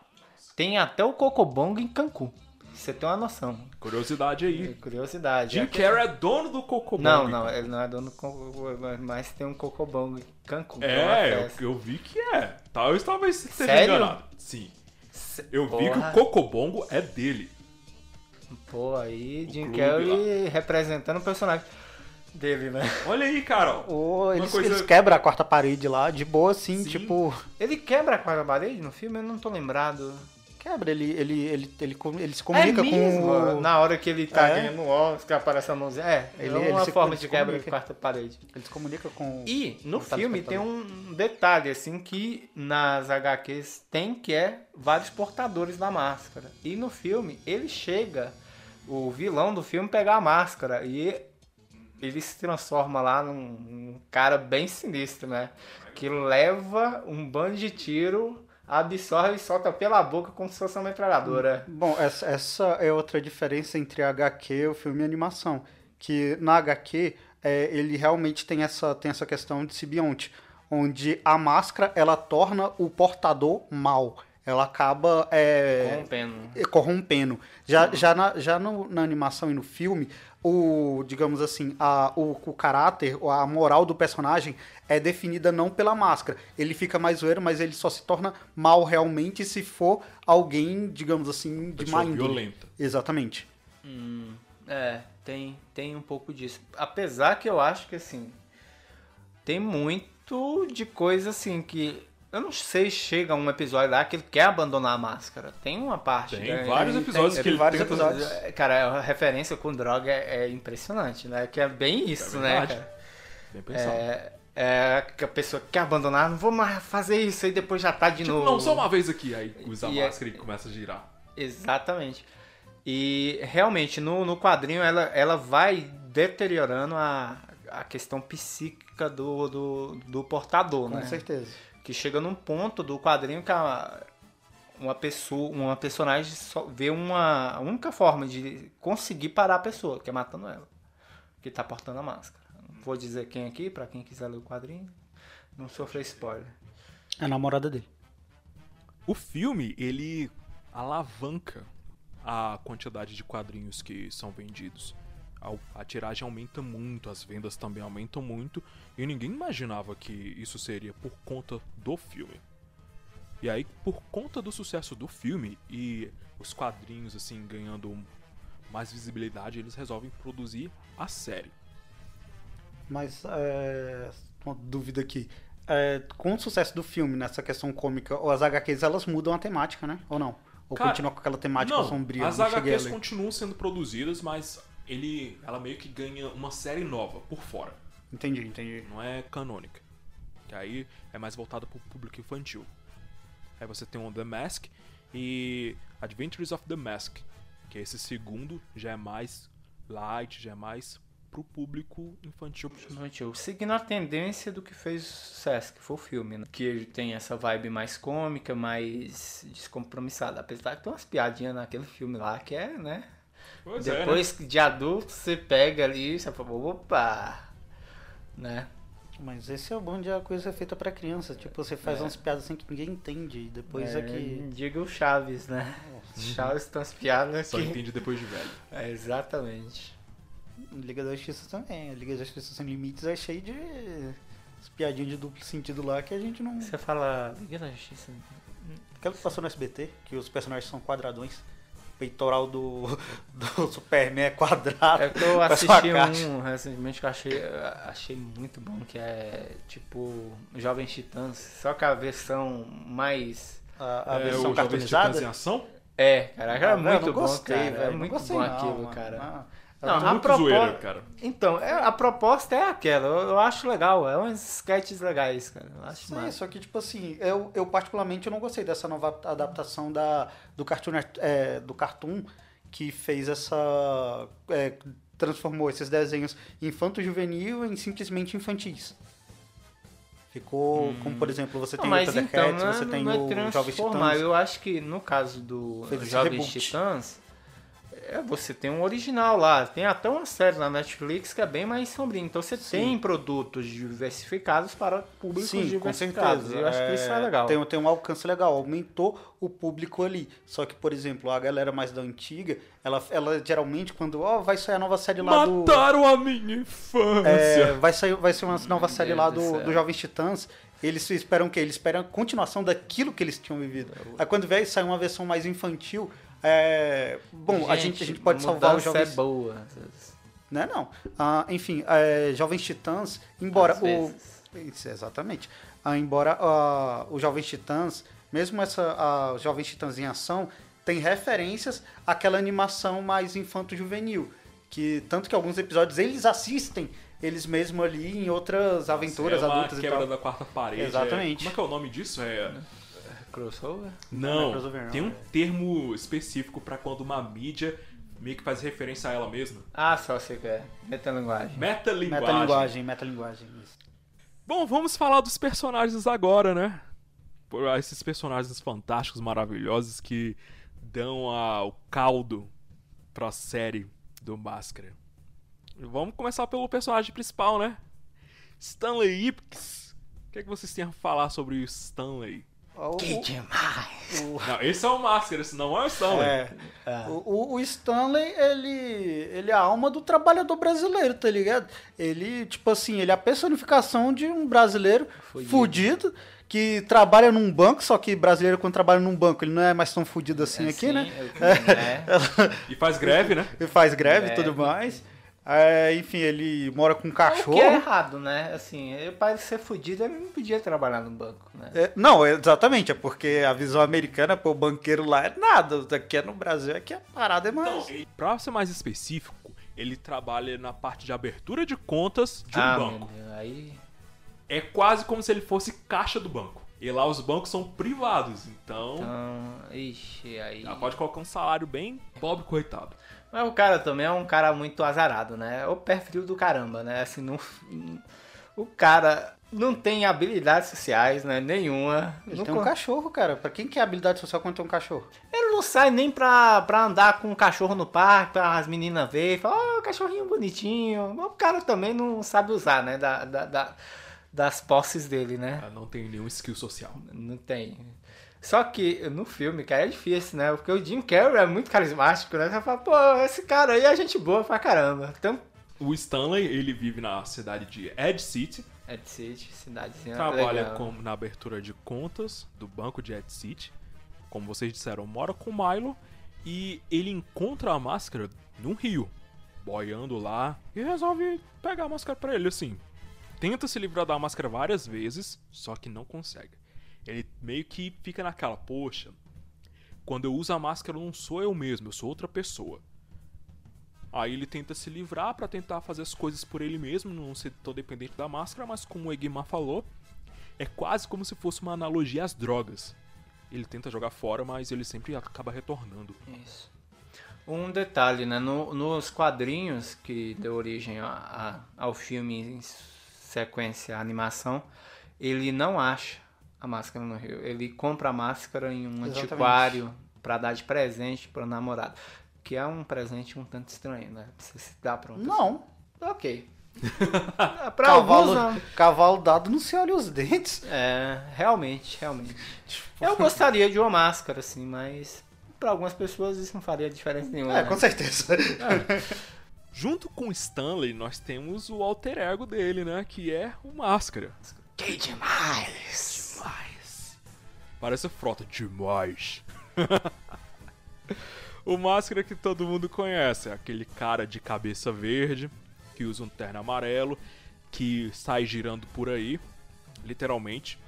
Tem até o Cocobongo em Cancún. Você tem uma noção. Curiosidade aí. Curiosidade. Jim É que- Carrey é dono do Cocobongo. Não, não, ele não é dono do Cocobongo, mas tem um Cocobongo em Cancún. que uma É, eu, eu vi que é. Talvez talvez você esteja Sério? enganado. Sim. Eu vi que Porra. o Cocobongo é dele. Pô, aí Jim clube Carrey representando o personagem dele, né? Olha aí, cara. Ou eles, coisa- eles quebram a quarta parede lá, de boa, assim, Sim. tipo. Ele quebra a quarta parede no filme? Eu não tô lembrado. Quebra, ele, ele, ele, ele, ele se comunica é mesmo? com. o- Na hora que ele tá É. ganhando o Oscar, aparece a mãozinha. É, Ele- é ele uma se- forma ele de quebra de quarta parede. Ele se comunica com. E no filme tem um detalhe, assim, que nas HQs tem, que é vários portadores da máscara. E no filme, ele chega, o vilão do filme, pegar a máscara e ele se transforma lá num, num cara bem sinistro, né? Que leva um bando de tiro, absorve e solta pela boca como se fosse uma metralhadora. Bom, essa, essa é outra diferença entre HQ, o filme e animação. Que na HQ, é, ele realmente tem essa, tem essa questão de simbionte, onde a máscara ela torna o portador mal. Ela acaba é, Corrompendo. corrompendo. Já, já, na, já no- na animação e no filme, o, digamos assim, a, o, o caráter, a moral do personagem é definida não pela máscara. Ele fica mais zoeiro, mas ele só se torna mal realmente se for alguém, digamos assim, de má índole. violenta. Exatamente. É, tem, tem um pouco disso. Apesar que eu acho que assim. Tem muito de coisa assim que. Eu não sei se chega um episódio lá que ele quer abandonar a máscara. Tem uma parte. Tem né? vários Ele episódios tem- que ele vários tenta- episódios. É, Cara, a referência com droga é, é impressionante, né? Que é bem isso, né, verdade. cara? Bem pensado. É, é que a pessoa quer abandonar, não vou mais fazer isso, aí depois já tá de Tipo, novo. não, só uma vez aqui. Aí usa a E é- máscara e começa a girar. Exatamente. E realmente, no, no quadrinho, ela, ela vai deteriorando a, a questão psíquica do, do, do portador, Com né? certeza. Que chega num ponto do quadrinho que a, uma pessoa, uma personagem só vê uma a única forma de conseguir parar a pessoa, que é matando ela. Que tá portando a máscara. Não vou dizer quem aqui, pra quem quiser ler o quadrinho. Não sofrer spoiler. É a namorada dele. O filme, ele alavanca a quantidade de quadrinhos que são vendidos. A tiragem aumenta muito, as vendas também aumentam muito, e ninguém imaginava que isso seria por conta do filme. E aí, por conta do sucesso do filme e os quadrinhos assim ganhando mais visibilidade, eles resolvem produzir a série. Mas, é, uma dúvida aqui. É, com o sucesso do filme nessa questão cômica, as HQs elas mudam a temática, né? Ou não? Ou Cara, continua com aquela temática Não, sombria? As Não HQs continuam sendo produzidas, mas ele, ela meio que ganha uma série nova por fora. Entendi, entendi. não é canônica. Que aí é mais voltada pro público infantil. Aí você tem o The Mask e Adventures of the Mask, que esse segundo já é mais light, já é mais pro público infantil. Infantil. Seguindo a tendência do que fez sucesso, que foi o filme, né? Que tem essa vibe mais cômica, mais descompromissada. Apesar que tem umas piadinhas naquele filme lá que é, né? Pois é, né? Depois de adulto, você pega ali e você fala, opa! Né? Mas esse é o bom de a coisa ser feita pra criança. Tipo, você faz É. umas piadas assim que ninguém entende. E depois é, que. Diga o Chaves, né? Chaves tem umas piadas Só que... entende depois de velho. <laughs> É, exatamente. Liga da Justiça também. Liga da Justiça Sem Limites é cheio de. as piadinhas de duplo sentido lá que a gente não. Você fala, Liga da Justiça. Aquela que passou no SBT, que os personagens são quadradões. Peitoral do, <laughs> do Superman é quadrado. É que eu <laughs> assisti um recentemente que eu achei, achei muito bom, que é tipo Jovens Titãs, só que a versão mais. A, a é, versão Jovens Titãs em ação? É, cara, era Ah, velho, muito não bom, gostei, cara. velho, É não muito gostei bom não, aquilo, mano. cara. Ah, Não, Muito a proposta. zoeira, cara. Então, é, a proposta é aquela, eu, eu acho legal, é uns sketches legais, cara. Eu acho Sim, massa. só que, tipo assim, eu, eu particularmente eu não gostei dessa nova adaptação da, do, cartoon, é, do Cartoon que fez essa. é, transformou esses desenhos infanto-juvenil em simplesmente infantis. Recuou, como por exemplo, você tem Não, o mas então, é, você tem não é o Jovens. Titãs. Eu acho que no caso do Jovens. Titãs, é, você tem um original lá. Tem até uma série na Netflix que é bem mais sombria. Então você tem produtos diversificados para públicos Sim, com diversificados. certeza. Eu acho que isso é legal. Tem, tem um alcance legal, aumentou o público ali. Só que, por exemplo, a galera mais da antiga, ela, ela geralmente, quando ó, vai sair a nova série lá do. Mataram a minha infância. É, vai, sair, vai ser uma nova série Deus lá do do, do Jovens Titãs. Eles esperam o quê? Eles esperam a continuação daquilo que eles tinham vivido. Aí quando vier sair uma versão mais infantil, é... bom, a, gente, a gente pode salvar os mudança Jovens... é boa. Né, não. Ah, enfim, é, Jovens Titãs, embora Às o... vezes. Exatamente. Ah, embora ah, os Jovens Titãs, mesmo essa ah, os Jovens Titãs em ação, tem referências àquela animação mais infanto-juvenil. Que, tanto que alguns episódios eles assistem eles mesmo ali em outras aventuras é uma adultas e quebra tal. da quarta parede. Exatamente. É... Como é que é o nome disso? É... Crossover? Não é Não, crossover, não, tem um é. termo específico pra quando uma mídia meio que faz referência a ela mesma. Ah, só você quer. Metalinguagem. Metalinguagem. Metalinguagem, metalinguagem. isso. Bom, vamos falar dos personagens agora, né? Por esses personagens fantásticos, maravilhosos que dão a- o caldo pra série do Máscara. Vamos começar pelo personagem principal, né? Stanley Ipkiss. O que, é que vocês têm a falar sobre o Stanley? O- Que demais! Não, esse é o Máscara, esse não é o Stanley. É, Ah. o, o- o Stanley, ele, ele é a alma do trabalhador brasileiro, tá ligado? Ele, tipo assim, ele é a personificação de um brasileiro Fudido. fudido, que trabalha num banco, só que brasileiro quando trabalha num banco, ele não é mais tão fudido assim aqui, né? eu- é. <laughs> E faz greve, né? Ele faz greve e Greve. tudo mais. É, enfim, ele mora com um O cachorro. que é errado, né? Assim, ele para ser fudido, ele não podia trabalhar no banco, né? É, não, exatamente, é porque a visão americana, pô, o banqueiro lá é nada. Aqui é no Brasil, aqui a parada é mais. Então, pra ser mais específico, ele trabalha na parte de abertura de contas de um ah, banco. Deus, aí... É quase como se ele fosse caixa do banco. E lá os bancos são privados, então, Então, ixi, aí... ela pode colocar um salário bem pobre, coitado. Mas o cara também é um cara muito azarado, né? É o perfil do caramba, né? Assim, não... O cara não tem habilidades sociais, né? Nenhuma. Ele Não tem um con- cachorro, cara. Pra quem que é habilidade social quando tem um cachorro? Ele não sai nem pra, pra andar com o cachorro no parque, pra as meninas verem, falar, ó, cachorrinho bonitinho. Mas o cara também não sabe usar, né? Da, da- da- das posses dele, né? Ela não tem nenhum skill social. Não tem. Só que no filme, cara, é difícil, né? Porque o Jim Carrey é muito carismático, né? Você fala, pô, esse cara aí é gente boa pra caramba. Então, O Stanley, ele vive na cidade de Ed City, Ed City, cidadezinha trabalha legal. como na abertura de contas do banco de Ed City. Como vocês disseram, mora com o Milo e ele encontra a máscara num rio, boiando lá e resolve pegar a máscara pra ele assim. Tenta se livrar da máscara várias vezes, só que não consegue. Ele meio que fica naquela, poxa, quando eu uso a máscara não sou eu mesmo, eu sou outra pessoa. Aí ele tenta se livrar pra tentar fazer as coisas por ele mesmo, não ser tão dependente da máscara, mas como o Egmar falou, é quase como se fosse uma analogia às drogas. Ele tenta jogar fora, mas ele sempre acaba retornando. Isso. Um detalhe, né? No- nos quadrinhos que deu origem a- a- ao filme em sequência, a animação, ele não acha a máscara no rio. Ele compra a máscara em um Exatamente. antiquário pra dar de presente pro namorado. Que é um presente um tanto estranho, né? Você se dá pra pessoa. Não. Ok. <laughs> pra Cavalo, alguns, não. cavalo dado não se olha os dentes. É, realmente, realmente. Eu gostaria de uma máscara, assim, mas pra algumas pessoas isso não faria diferença nenhuma. É, né? com certeza. Junto com o Stanley, nós temos o alter ego dele, né? Que é o Máscara. Que! Demais. Parece frota demais. <laughs> o Máscara que todo mundo conhece, é aquele cara de cabeça verde, que usa um terno amarelo, que sai girando por aí, literalmente.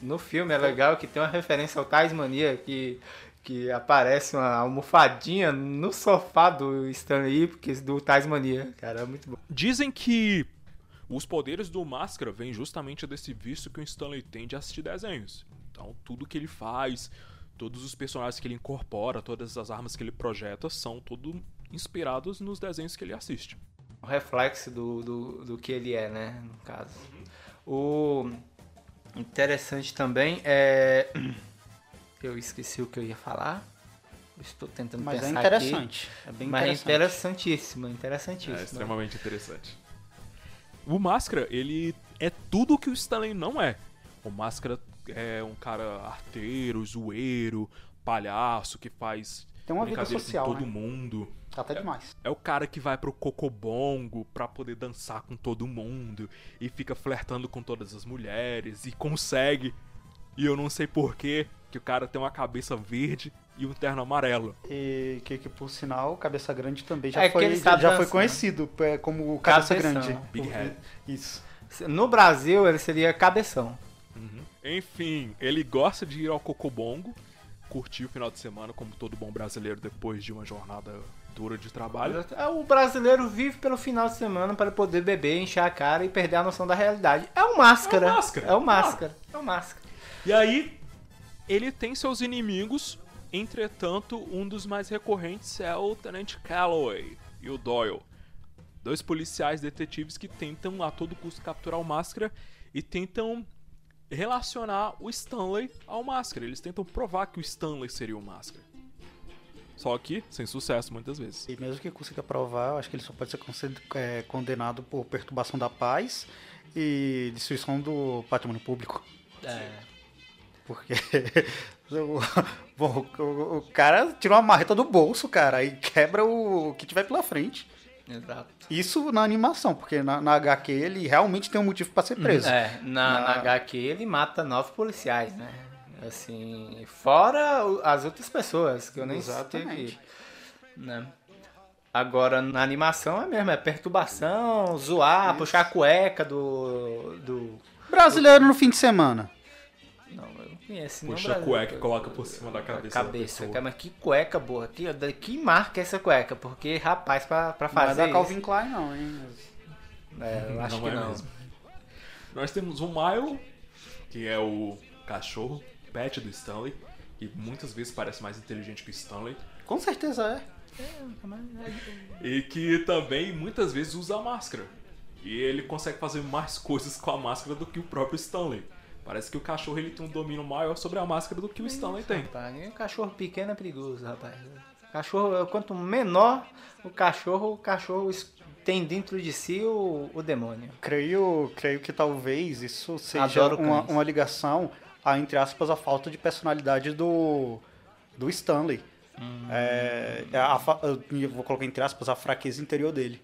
No filme é legal que tem uma referência ao Tasmania que, que aparece uma almofadinha no sofá do Stanley Ipkiss do Tasmania. Cara, é muito bom. Dizem que os poderes do Máscara vêm justamente desse vício que o Stanley tem de assistir desenhos. Então, tudo que ele faz, todos os personagens que ele incorpora, todas as armas que ele projeta, são tudo inspirados nos desenhos que ele assiste. O reflexo do, do, do que ele é, né? No caso. O, Interessante também é. <clears throat> Eu esqueci o que eu ia falar. Estou tentando Mas é pensar interessante. É aqui. bem Mas é interessante. interessantíssimo, interessantíssimo. É extremamente interessante. O Máscara, ele é tudo que o Stanley não é. O Máscara é um cara arteiro, zoeiro, palhaço, que faz Tem uma vida social, com todo né? mundo. Tá até demais. É o cara que vai pro cocobongo pra poder dançar com todo mundo e fica flertando com todas as mulheres e consegue. E eu não sei porquê que o cara tem uma cabeça verde e um terno amarelo. E que, que por sinal, Cabeça Grande também já É foi, já foi dançar. conhecido é, como Cabeça Cabeção. Grande. Big Head. Isso. No Brasil, ele seria cabeção. Enfim, ele gosta de ir ao cocobongo, curtir o final de semana como todo bom brasileiro depois de uma jornada dura de trabalho. É, O brasileiro vive pelo final de semana para poder beber, encher a cara e perder a noção da realidade. É o máscara. É o Máscara. É o máscara. É o máscara. E aí, ele tem seus inimigos, entretanto, um dos mais recorrentes é o Tenente Calloway e o Doyle. Dois policiais detetives que tentam a todo custo capturar o Máscara e tentam relacionar o Stanley ao Máscara. Eles tentam provar que o Stanley seria o Máscara. Só que sem sucesso muitas vezes. E mesmo que consiga provar, eu acho que ele só pode ser é, condenado por perturbação da paz e destruição do patrimônio público. É. Porque <laughs> o, bom, o, o cara tira uma marreta do bolso, cara, e quebra o que tiver pela frente. Exato. Isso na animação, porque na, na HQ ele realmente tem um motivo pra ser preso. É, na, na HQ ele mata nove policiais, né? Assim, fora as outras pessoas, que eu nem Exatamente. Né? Agora, na animação é mesmo, é perturbação, zoar, puxar a cueca do. do. Brasileiro no fim de semana. Conheço. Puxa não, a Brasil. cueca e coloca por cima da cabeça. da Cabeça, pessoa. cara, mas que cueca boa. Que, que marca essa cueca? Porque, rapaz, pra, pra Não é fazer. da isso- Calvin Klein, não, hein? É, eu acho Não que é não. mesmo. Nós temos o Milo, que é o cachorro pet do Stanley, que muitas vezes parece mais inteligente que o Stanley, Com certeza é. e que também muitas vezes usa a máscara. E ele consegue fazer mais coisas com a máscara do que o próprio Stanley. Parece que o cachorro ele tem um domínio maior sobre a máscara do que o Stanley tem. Rapaz, cachorro pequeno é perigoso, rapaz. Cachorro, quanto menor o cachorro, o cachorro tem dentro de si o, o demônio. Creio, creio que talvez isso seja uma, uma ligação a, entre aspas, a falta de personalidade do, do Stanley. É, é a fa- eu vou colocar entre aspas a fraqueza interior dele.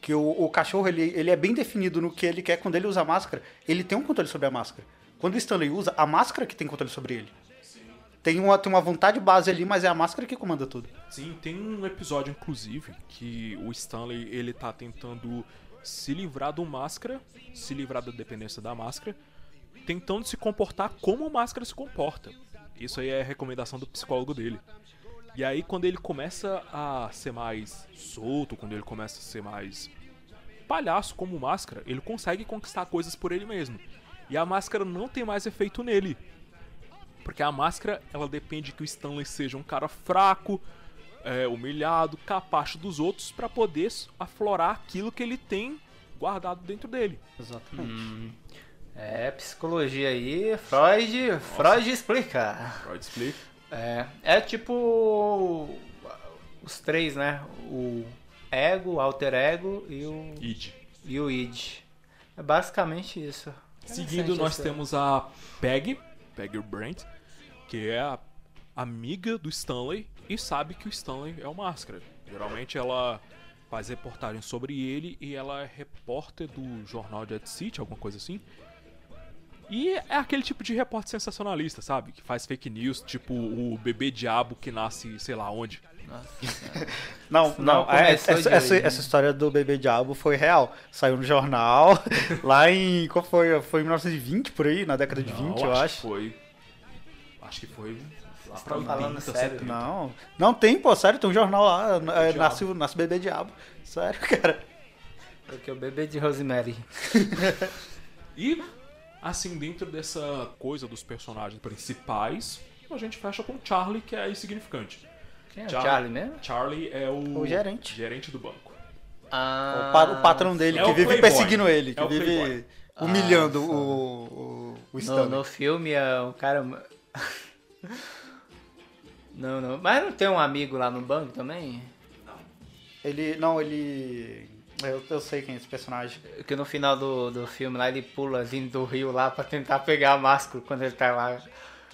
Que o, o cachorro ele, ele é bem definido no que ele quer quando ele usa a máscara. Ele tem um controle sobre a máscara. Quando o Stanley usa, a máscara que tem controle sobre ele. Tem uma, tem uma vontade base ali, mas é a máscara que comanda tudo. Sim, tem um episódio, inclusive, que o Stanley ele tá tentando se livrar do máscara, se livrar da dependência da máscara, tentando se comportar como a máscara se comporta. Isso aí é recomendação do psicólogo dele. E aí, quando ele começa a ser mais solto, quando ele começa a ser mais palhaço como máscara, ele consegue conquistar coisas por ele mesmo. E a máscara não tem mais efeito nele. Porque a máscara, ela depende que o Stanley seja um cara fraco, é, humilhado, capacho dos outros pra poder aflorar aquilo que ele tem guardado dentro dele. Exatamente. É, psicologia aí, Freud, Freud explica. Freud explica. É, é tipo os três, né? O ego, o alter ego e o, Id. e o id. É basicamente isso. Seguindo, nós temos a Peg, Peggy Brent, que é a amiga do Stanley e sabe que o Stanley é o Máscara. Geralmente ela faz reportagens sobre ele e ela é repórter do jornal Jet City, alguma coisa assim. E é aquele tipo de repórter sensacionalista, sabe? Que faz fake news, tipo o bebê diabo que nasce sei lá onde. <laughs> Não, Não, não, é, essa, essa, essa história do bebê diabo foi real. Saiu no jornal, <laughs> lá em. Qual foi? Foi em 1920 por aí, na década de 20, eu que acho. foi. Acho que foi lá pra estão falando 80, sério? 70. Não, não tem, pô, sério, tem um jornal lá, é, nasce, o- nasce bebê diabo. Sério, <laughs> cara. Porque o bebê de Rosemary. E, assim, dentro dessa coisa dos personagens principais, a gente fecha com Charlie, que é insignificante. Quem é o Char- Charlie mesmo? Charlie é o, O gerente. gerente do banco. Ah, o, pa- o patrão dele, É que o vive playboy. perseguindo ele, que É o vive playboy. humilhando o, o, o No, Stanley. no filme é um cara. <laughs> Não, não. Mas não tem um amigo lá no banco também? Ele, não, ele... Eu, eu sei quem é esse personagem. Que no final do, do filme lá ele pula vindo do rio lá pra tentar pegar a máscara quando ele tá lá.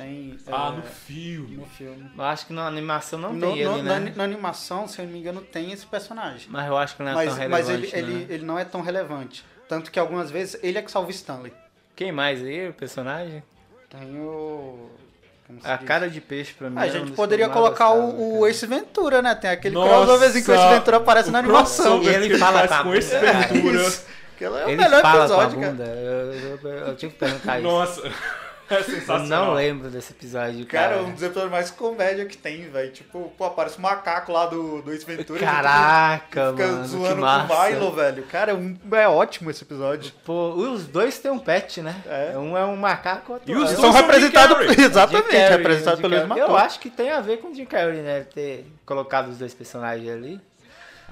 Tem... Ah, é, no filme. no filme. Eu acho que na animação não No- tem no- ele, na, né? na animação, se eu não me engano, tem esse personagem. Mas eu acho que não é Mas, tão mas relevante. ele, né? ele, ele não é tão relevante. Tanto que algumas vezes ele é que salva o Stanley. Quem mais aí, o personagem? Tem o... A diz? cara de peixe pra mim. Ah, a é gente poderia colocar o, o. Ace Ventura, né? Tem aquele crossoverzinho que o Ace Ventura aparece na o animação. crossover E ele fala <laughs> com a com esse bunda, cara. Ventura. Isso. Aquele é o Ele melhor fala episódio, cara. Eu, eu, eu, eu tinha que perguntar <laughs> isso. Nossa, é Eu sensacional. não lembro desse episódio, Cara, cara. um dos episódios mais comédia que tem, velho. Tipo, pô, aparece um macaco lá do, do Ace Ventura. Caraca, fica mano, que zoando com massa. o Milo, velho. Cara, é um- é ótimo esse episódio. Pô, os dois têm um pet, né? É. Um é um macaco, outro E os é dois um- São representados... <laughs> Exatamente, Carrey, representados Jim pelo mesmo. Eu acho que tem a ver com o Jim Carrey, né? Ter colocado os dois personagens ali.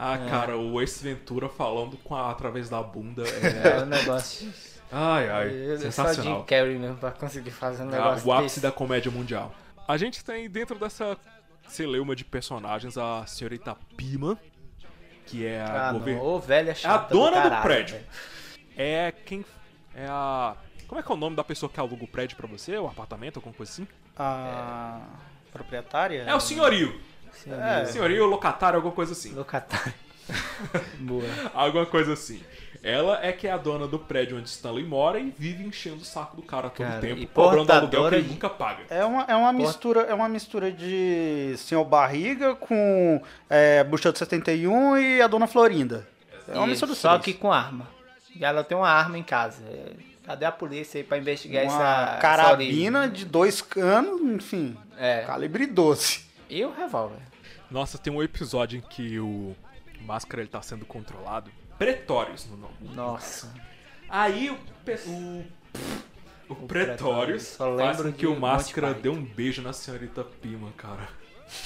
Ah, cara, o Ace Ventura falando com a, através da bunda <laughs> É é... um negócio. Ai, ai, É só Jim sensacional. Carrey mesmo pra conseguir fazer um Ah, negócio o ápice desse. da comédia mundial. A gente tem dentro dessa celeuma de personagens a senhorita Pima, que é a Ah, gover- não. Velha É a chata dona do, caralho, prédio. velho. É quem. É a. Como é que é o nome da pessoa que aluga o prédio pra você? O apartamento, alguma coisa assim? A proprietária? É o senhorio. Sim, É. Senhorio, locatário, alguma coisa assim. Locatário. <laughs> Boa. Alguma coisa assim. Ela é que é a dona do prédio onde Stanley mora e vive enchendo o saco do cara todo Cara, tempo, cobrando aluguel que ele de- nunca paga. É uma, é uma mistura, é uma mistura de Senhor Barriga com é, Bucha de 71 e a Dona Florinda. É uma E mistura Só três. que com arma. E ela tem uma arma em casa. Cadê a polícia aí pra investigar uma essa essa carabina origem? de dois canos, enfim, É. calibre 12. E o revólver. Nossa, tem um episódio em que o Máscara ele tá sendo controlado. Pretórios no nome. Nossa. Aí o, pe- o, o Pretórios Só faz lembro com que o Máscara dê um beijo na senhorita Pima, cara.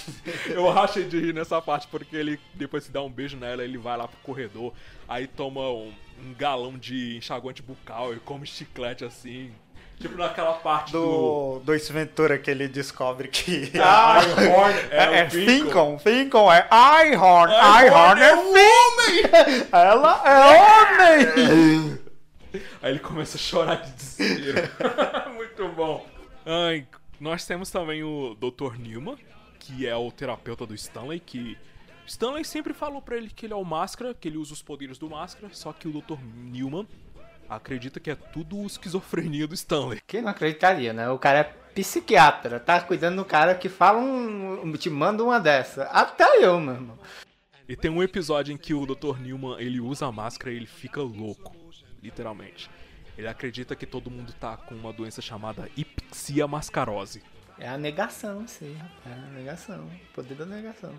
<laughs> Eu rachei de rir nessa parte porque ele, depois de dar um beijo nela, ele vai lá pro corredor, aí toma um, um galão de enxaguante bucal e come chiclete assim. Tipo naquela parte do. Do, do Ace Ventura que ele descobre que. <laughs> Ah, <laughs> Horn É, é o. Finkel, Finkel é Ihorn, Ihorn Ihorn é é homem! <laughs> Ela é homem! Aí ele começa a chorar de desespero. Muito bom. Ai, nós temos também o Dr. Newman, que é o terapeuta do Stanley, que Stanley sempre falou pra ele que ele é o Máscara, que ele usa os poderes do Máscara, só que o Dr. Newman acredita que é tudo esquizofrenia do Stanley. Quem não acreditaria, né? O cara é psiquiatra, tá cuidando do cara que fala um. te manda uma dessa. Até eu, meu irmão. E tem um episódio em que o Dr. Newman, ele usa a máscara e ele fica louco, literalmente. Ele acredita que todo mundo tá com uma doença chamada hipxia mascarose. É a negação, sim, rapaz. É a negação. O poder da negação.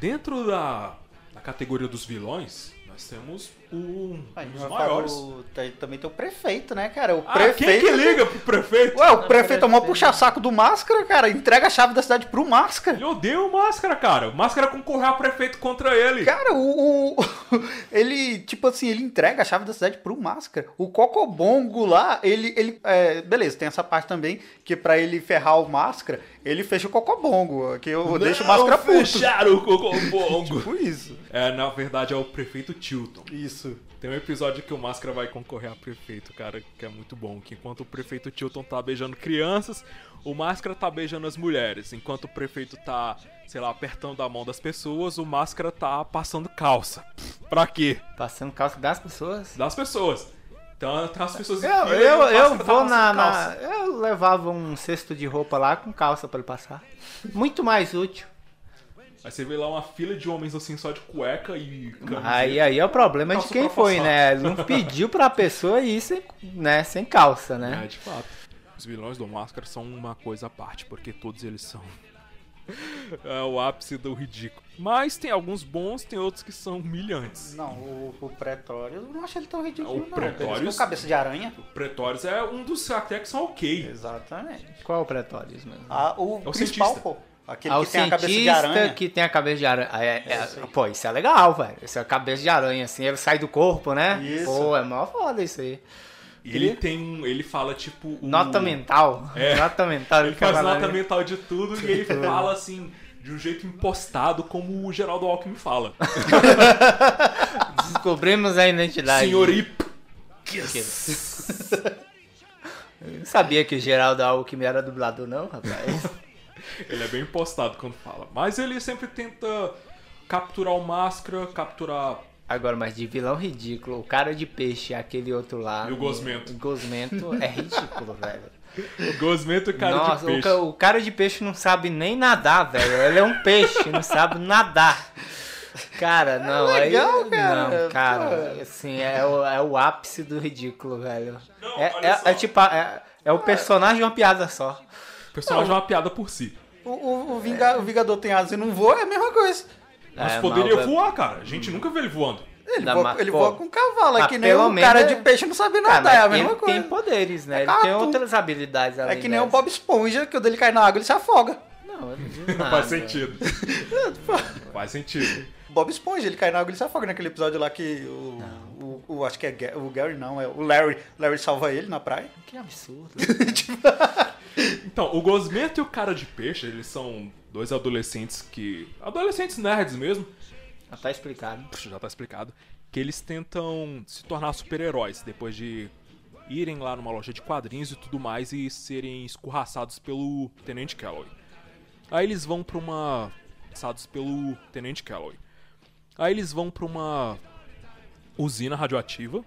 Dentro da, da categoria dos vilões, nós temos o, um Aí dos vai maiores. o- tem- também tem o prefeito, né, cara? O Ah, prefeito. quem que liga pro prefeito? Ué, o prefeito é o maior puxa-saco do Máscara, cara. Entrega a chave da cidade pro Máscara. Ele odeia o Máscara, cara. O Máscara concorreu a prefeito contra ele. Cara, o, o- <laughs> Ele, tipo assim, ele entrega a chave da cidade pro Máscara. O Cocobongo lá, ele. ele é, beleza, tem essa parte também que pra ele ferrar o Máscara, ele fecha o Cocobongo. Que eu deixo o Máscara puto. fecharam o Cocobongo. <laughs> Tipo isso. é, na verdade é o prefeito Tilton. Isso. Tem um episódio que o Máscara vai concorrer a prefeito, cara, que é muito bom. Que enquanto o prefeito Tilton tá beijando crianças, o Máscara tá beijando as mulheres. Enquanto o prefeito tá, sei lá, apertando a mão das pessoas, o Máscara tá passando calça. Pra quê? Passando calça das pessoas. Das pessoas. Então, as pessoas Eu, eu, eu tá vou na, na-. Eu levava um cesto de roupa lá com calça pra ele passar. Muito mais útil. Aí você vê lá uma fila de homens assim só de cueca e camiseta. Aí, aí é o problema de Calça quem pra foi, passar. né? Ele não <laughs> pediu pra pessoa ir sem, né, sem calça, né? É, de fato. Os vilões do Máscara são uma coisa à parte, porque todos eles são <laughs> é, o ápice do ridículo. Mas tem alguns bons, tem outros que são humilhantes. Não, o, o Pretório, eu não acho ele tão ridículo, O não. Pretórios? Tem cabeça de aranha. O Pretórios é um dos até que são ok. Exatamente. Qual é o pretórios mesmo? Ah, o, É o principal, cientista. pô. Aquele Ah, que o tem a cabeça de aranha. que tem a cabeça de aranha. É, é- pô, isso é legal, velho. Isso é a cabeça de aranha, assim, ele sai do corpo, né? Isso. Pô, é mó foda isso aí. Ele tem um. Ele fala tipo. o- Nota mental. É. <laughs> Nota mental. Ele faz nota mental de tudo e ele fala assim. De um jeito impostado, como o Geraldo Alckmin fala. <laughs> Descobrimos a identidade. Senhor Ip. <laughs> Eu não sabia que o Geraldo Alckmin era dublador, não, rapaz. Ele é bem impostado quando fala. Mas ele sempre tenta capturar o máscara, capturar. Agora, mas de vilão ridículo, o cara de peixe, aquele outro lá. E o Gosmento. O Gosmento é ridículo, <laughs> velho. O Gosmento e o cara Nossa, de o, peixe. ca- o cara de peixe não sabe nem nadar, velho. Ele é um peixe, não sabe nadar. Cara, não, legal, aí. cara. Não, cara, assim, é o, é o ápice do ridículo, velho. Não, é, olha é, só. é tipo, é, é o personagem de uma piada só. O personagem é uma piada por si. O, o, o Vinga- o Vingador tem asa e não voa, é a mesma coisa. Mas É, poderia mas- voar, cara. A gente nunca vê ele voando. Ele, voa, ele voa com um cavalo, é que nem o menos cara é- de peixe não sabe Cara, nadar, é a mesma ele coisa. tem poderes, né? É Ele tem cartoon. outras habilidades além É que nem o dessa. Bob Esponja, que quando ele cai na água ele se afoga. Não, eu <laughs> não. Faz sentido. <laughs> Faz sentido. Bob Esponja, ele cai na água ele se afoga naquele episódio lá que o. O, o- acho que é o Gary, não, é o Larry. Larry salva ele na praia. Que absurdo. <laughs> Então, o Gosmento e o cara de peixe, eles são dois adolescentes que. Adolescentes nerds mesmo. Já tá explicado. Puxa, já tá explicado. Que eles tentam se tornar super-heróis depois de irem lá numa loja de quadrinhos e tudo mais e serem escorraçados pelo Tenente Calloway. Aí eles vão pra uma. Passados pelo Tenente Calloway. Aí eles vão pra uma usina radioativa.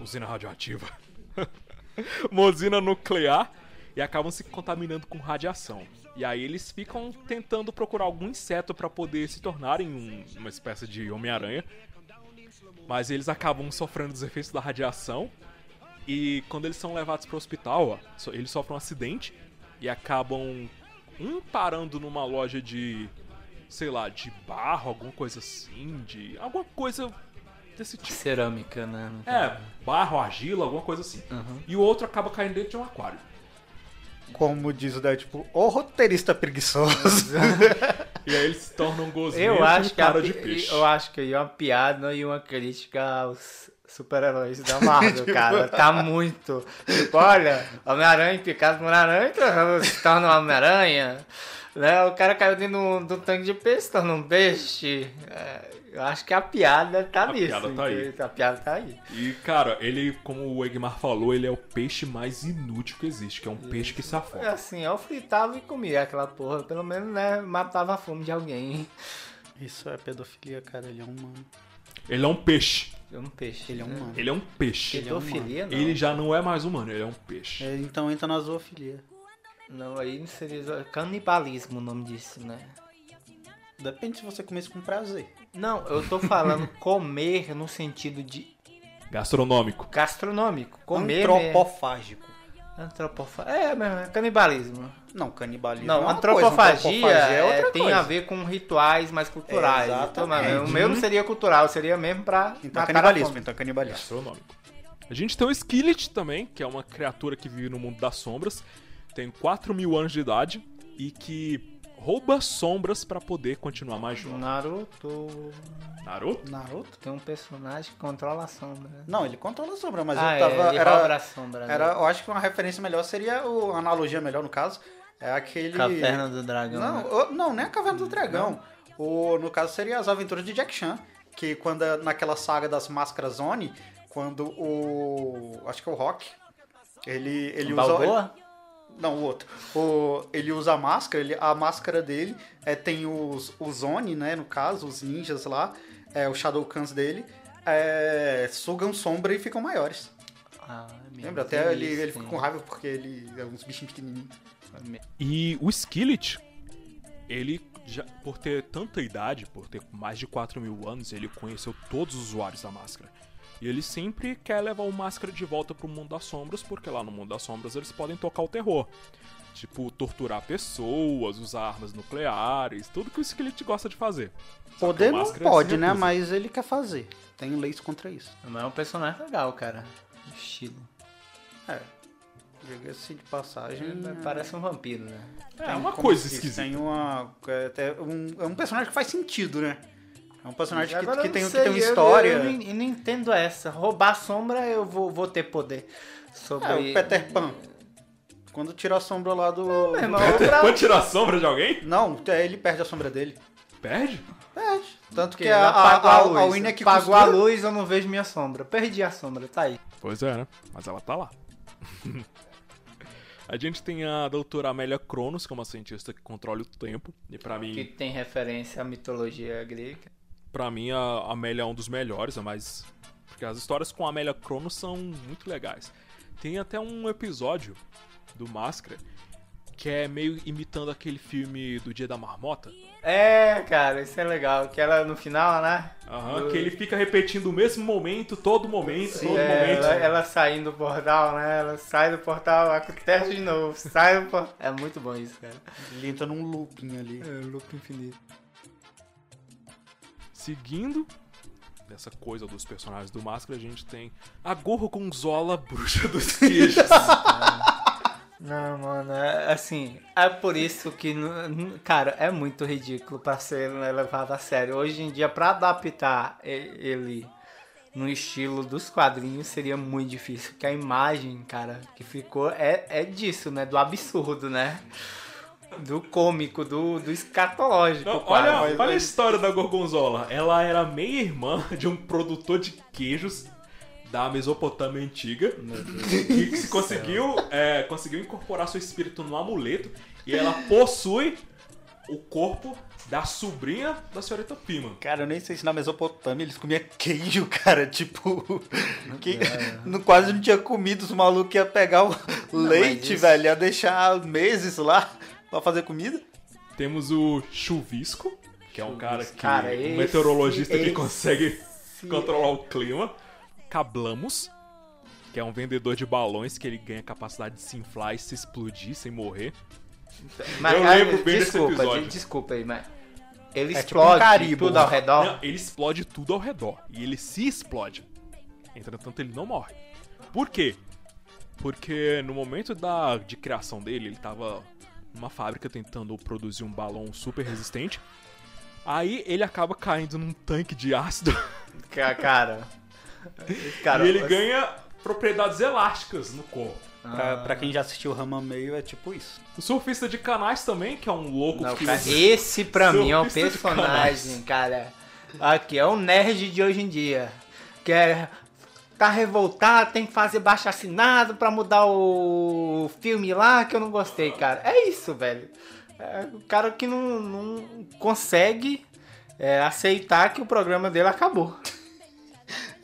Usina radioativa. <laughs> uma usina nuclear e acabam se contaminando com radiação. E aí eles ficam tentando procurar algum inseto para poder se tornarem um- uma espécie de Homem-Aranha. Mas eles acabam sofrendo os efeitos da radiação. E quando eles são levados para o hospital, ó, eles sofrem um acidente e acabam um parando numa loja de, sei lá, de barro, alguma coisa assim, de alguma coisa desse tipo. Cerâmica, né? É, barro, argila, alguma coisa assim. E o outro acaba caindo dentro de um aquário. Como diz o Deadpool, o roteirista preguiçoso. <laughs> E aí eles se tornam acho e cara de peixe. eu acho que aí é uma piada e uma crítica aos super-heróis da Marvel, <laughs> cara. Tá muito. Tipo, olha, Homem-Aranha picado por aranha, então se torna um Homem-Aranha. Né? O cara caiu dentro do, do tanque de peixe, se torna um peixe. É, eu acho que a piada tá A nisso. piada tá aí. A piada tá aí. E, cara, ele, como o Egmar falou, ele é o peixe mais inútil que existe, que é um peixe que se É afoga. assim, eu fritava e comia aquela porra. Pelo menos, né, matava a fome de alguém. Isso é pedofilia, cara. Ele é um humano. Ele é um peixe. Eu um peixe. Ele é um humano. Ele é um peixe. Pedofilia, não. Ele já não é mais humano, ele é um peixe. É, então entra na zoofilia. Não, aí não seria canibalismo o nome disso, né? Depende se você comer isso com prazer. Não, eu tô falando <laughs> comer no sentido de Gastronômico. gastronômico. Comer. Antropofágico. Antropofagia. É, mesmo, é canibalismo. Não, canibalismo Não, é uma coisa, antropofagia, antropofagia é é, outra tem coisa. a ver com rituais mais culturais. Exatamente. Então, o meu não seria cultural, seria mesmo pra Então é canibalismo, fome. então é canibalismo. Gastronômico. A gente tem o Skillet também, que é uma criatura que vive no mundo das sombras. Tem 4 mil anos de idade e que rouba sombras pra poder continuar mais jovem. Naruto Naruto? Naruto? tem um personagem que controla a sombra. Não, ele controla a sombra, mas ah, eu tava. é, ele era, a sombra. né? era, eu acho que uma referência melhor seria o a analogia melhor no caso. É aquele. Caverna do Dragão. Não, né? o- não, nem a Caverna do Dragão. O, no caso seria as aventuras de Jack Chan, que quando é naquela saga das máscaras Zone, quando o acho que é o Rock, ele ele usa Balboa? Não, o outro. O, ele usa a máscara, ele, a máscara dele é, tem os, os Oni, né, no caso, os ninjas lá, é, os Shadowcans dele, é, sugam sombra e ficam maiores. Ah, meu Lembra? Até ele, ele sim. fica com raiva porque ele é uns bichinhos pequenininhos. E o Skillet, ele, já, por ter tanta idade, por ter mais de 4 mil anos, ele conheceu todos os usuários da máscara. E ele sempre quer levar o máscara de volta pro mundo das sombras, porque lá no mundo das sombras eles podem tocar o terror. Tipo, torturar pessoas, usar armas nucleares, tudo que o Skillet gosta de fazer. Só Poder não Máscara pode, né? Mas ele quer fazer. Tem leis contra isso. Mas é um personagem legal, cara. Estilo. É. Diga-se de passagem. Ele Parece um vampiro, né? É uma como coisa esquisita. Tem uma. É, até um, é um personagem que faz sentido, né? É um personagem que, que eu tem, não que tem sei, uma eu- história. Eu, eu não- eu não entendo essa. Roubar a sombra, eu vou, vou ter poder sobre... É, o Peter Pan. Quando tira a sombra lá do. Meu irmão, Peter pra- Pan tira a sombra de alguém? Não, é, ele perde a sombra dele. Perde? Perde. Tanto que Porque a, a, apagou a, a a luz. Winnie é que Apagou costura. a luz, eu não vejo minha sombra. Perdi a sombra, tá aí. Pois é, né? Mas ela tá lá. <laughs> a gente tem a doutora Amélia Cronos, que é uma cientista que controla o tempo. E pra mim, Que tem referência à mitologia grega. Pra mim, a Amélia é um dos melhores, é mais. Porque as histórias com a Amélia Cronos são muito legais. Tem até um episódio do Máscara que é meio imitando aquele filme do Dia da Marmota. É, cara, isso é legal. Que ela no final, né? Aham, Do- que ele fica repetindo o mesmo momento, todo momento, todo É, momento. ela, ela saindo do portal, né? Ela sai do portal, acontece de novo, sai do portal. É muito bom isso, cara. Ele entra num looping ali. É, loop infinito. Seguindo essa coisa dos personagens do Máscara, a gente tem a Gorgonzola, bruxa dos queijos. <laughs> Não, mano, é, assim, é por isso que, cara, é muito ridículo pra ser levado a sério. Hoje em dia, pra adaptar ele no estilo dos quadrinhos seria muito difícil, porque a imagem, cara, que ficou é, é disso, né? Do absurdo, né? Do cômico, do, do escatológico. Não, quase. olha, olha a história da Gorgonzola. Ela era meia-irmã de um produtor de queijos da Mesopotâmia antiga que se conseguiu, é, conseguiu incorporar seu espírito no amuleto e ela possui o corpo da sobrinha da senhorita Pima. Cara, eu nem sei se na Mesopotâmia eles comiam queijo, cara. Tipo, que não, quase não tinha comido. Os malucos iam pegar o leite, isso- velho, ia deixar meses lá pra fazer comida. Temos o Chuvisco, que é um cara que Cara, um esse- meteorologista que esse- consegue controlar o clima. Cablamos, que é um vendedor de balões que ele ganha capacidade de se inflar e se explodir sem morrer. Mas, Eu cara, lembro bem desse desculpa, episódio. de- desculpa aí, mas ele É tipo um explode tudo ao redor. Não, ele explode tudo ao redor. E ele se explode. Entretanto, ele não morre. Por quê? Porque no momento da, de criação dele, ele tava numa fábrica tentando produzir um balão super resistente. Aí ele acaba caindo num tanque de ácido <laughs> Ca- Cara. cara e ele ganha propriedades elásticas no corpo. Pra, pra quem já assistiu Rama Meio, é tipo isso. O surfista de canais também, que é um louco Não, que cara, esse pra mim é de personagem, cara. Aqui é o nerd de hoje em dia. Que é. Tá revoltado, tem que fazer baixo assinado pra mudar o filme lá que eu não gostei, cara. É isso, velho. É o cara que não, não consegue é, aceitar que o programa dele acabou.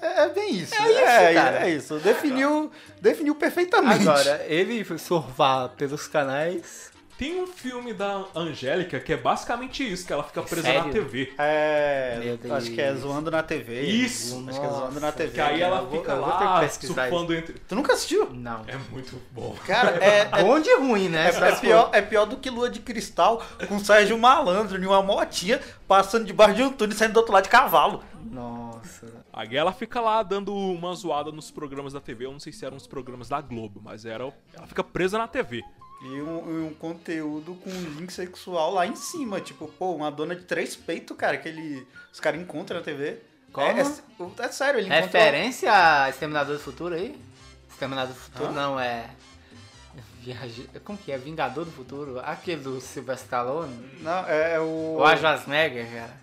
É, é bem isso. É isso, é, é isso. Definiu, definiu perfeitamente. Agora, ele surfar pelos canais. Tem um filme da Angélica que é basicamente isso, que ela fica presa na Sério? TV. É, acho que é zoando na TV. Isso. Acho que é zoando na Nossa, TV. Que aí ela eu fica vou lá surfando entre. Tu nunca assistiu? Não. É muito bom. Cara, é, <laughs> é, Bom de ruim, né? é, é pior, é pior do que Lua de Cristal com Sérgio Malandro em uma motinha passando debaixo de um túnel e saindo do outro lado de cavalo. Nossa. Aí ela fica lá dando uma zoada nos programas da TV. Eu não sei se eram os programas da Globo, mas era. Ela fica presa na TV. E um, um conteúdo com link sexual lá em cima. Tipo, pô, uma dona de três peitos, cara, que ele, os caras encontram na TV. Como? É, é, é sério, ele encontrou... Referência a Exterminador do Futuro aí? Exterminador do Futuro Hã? não, é. Viaje... Como que é? Vingador do Futuro? Aquele do Sylvester Stallone? Não, é, é o... O Schwarzenegger, cara.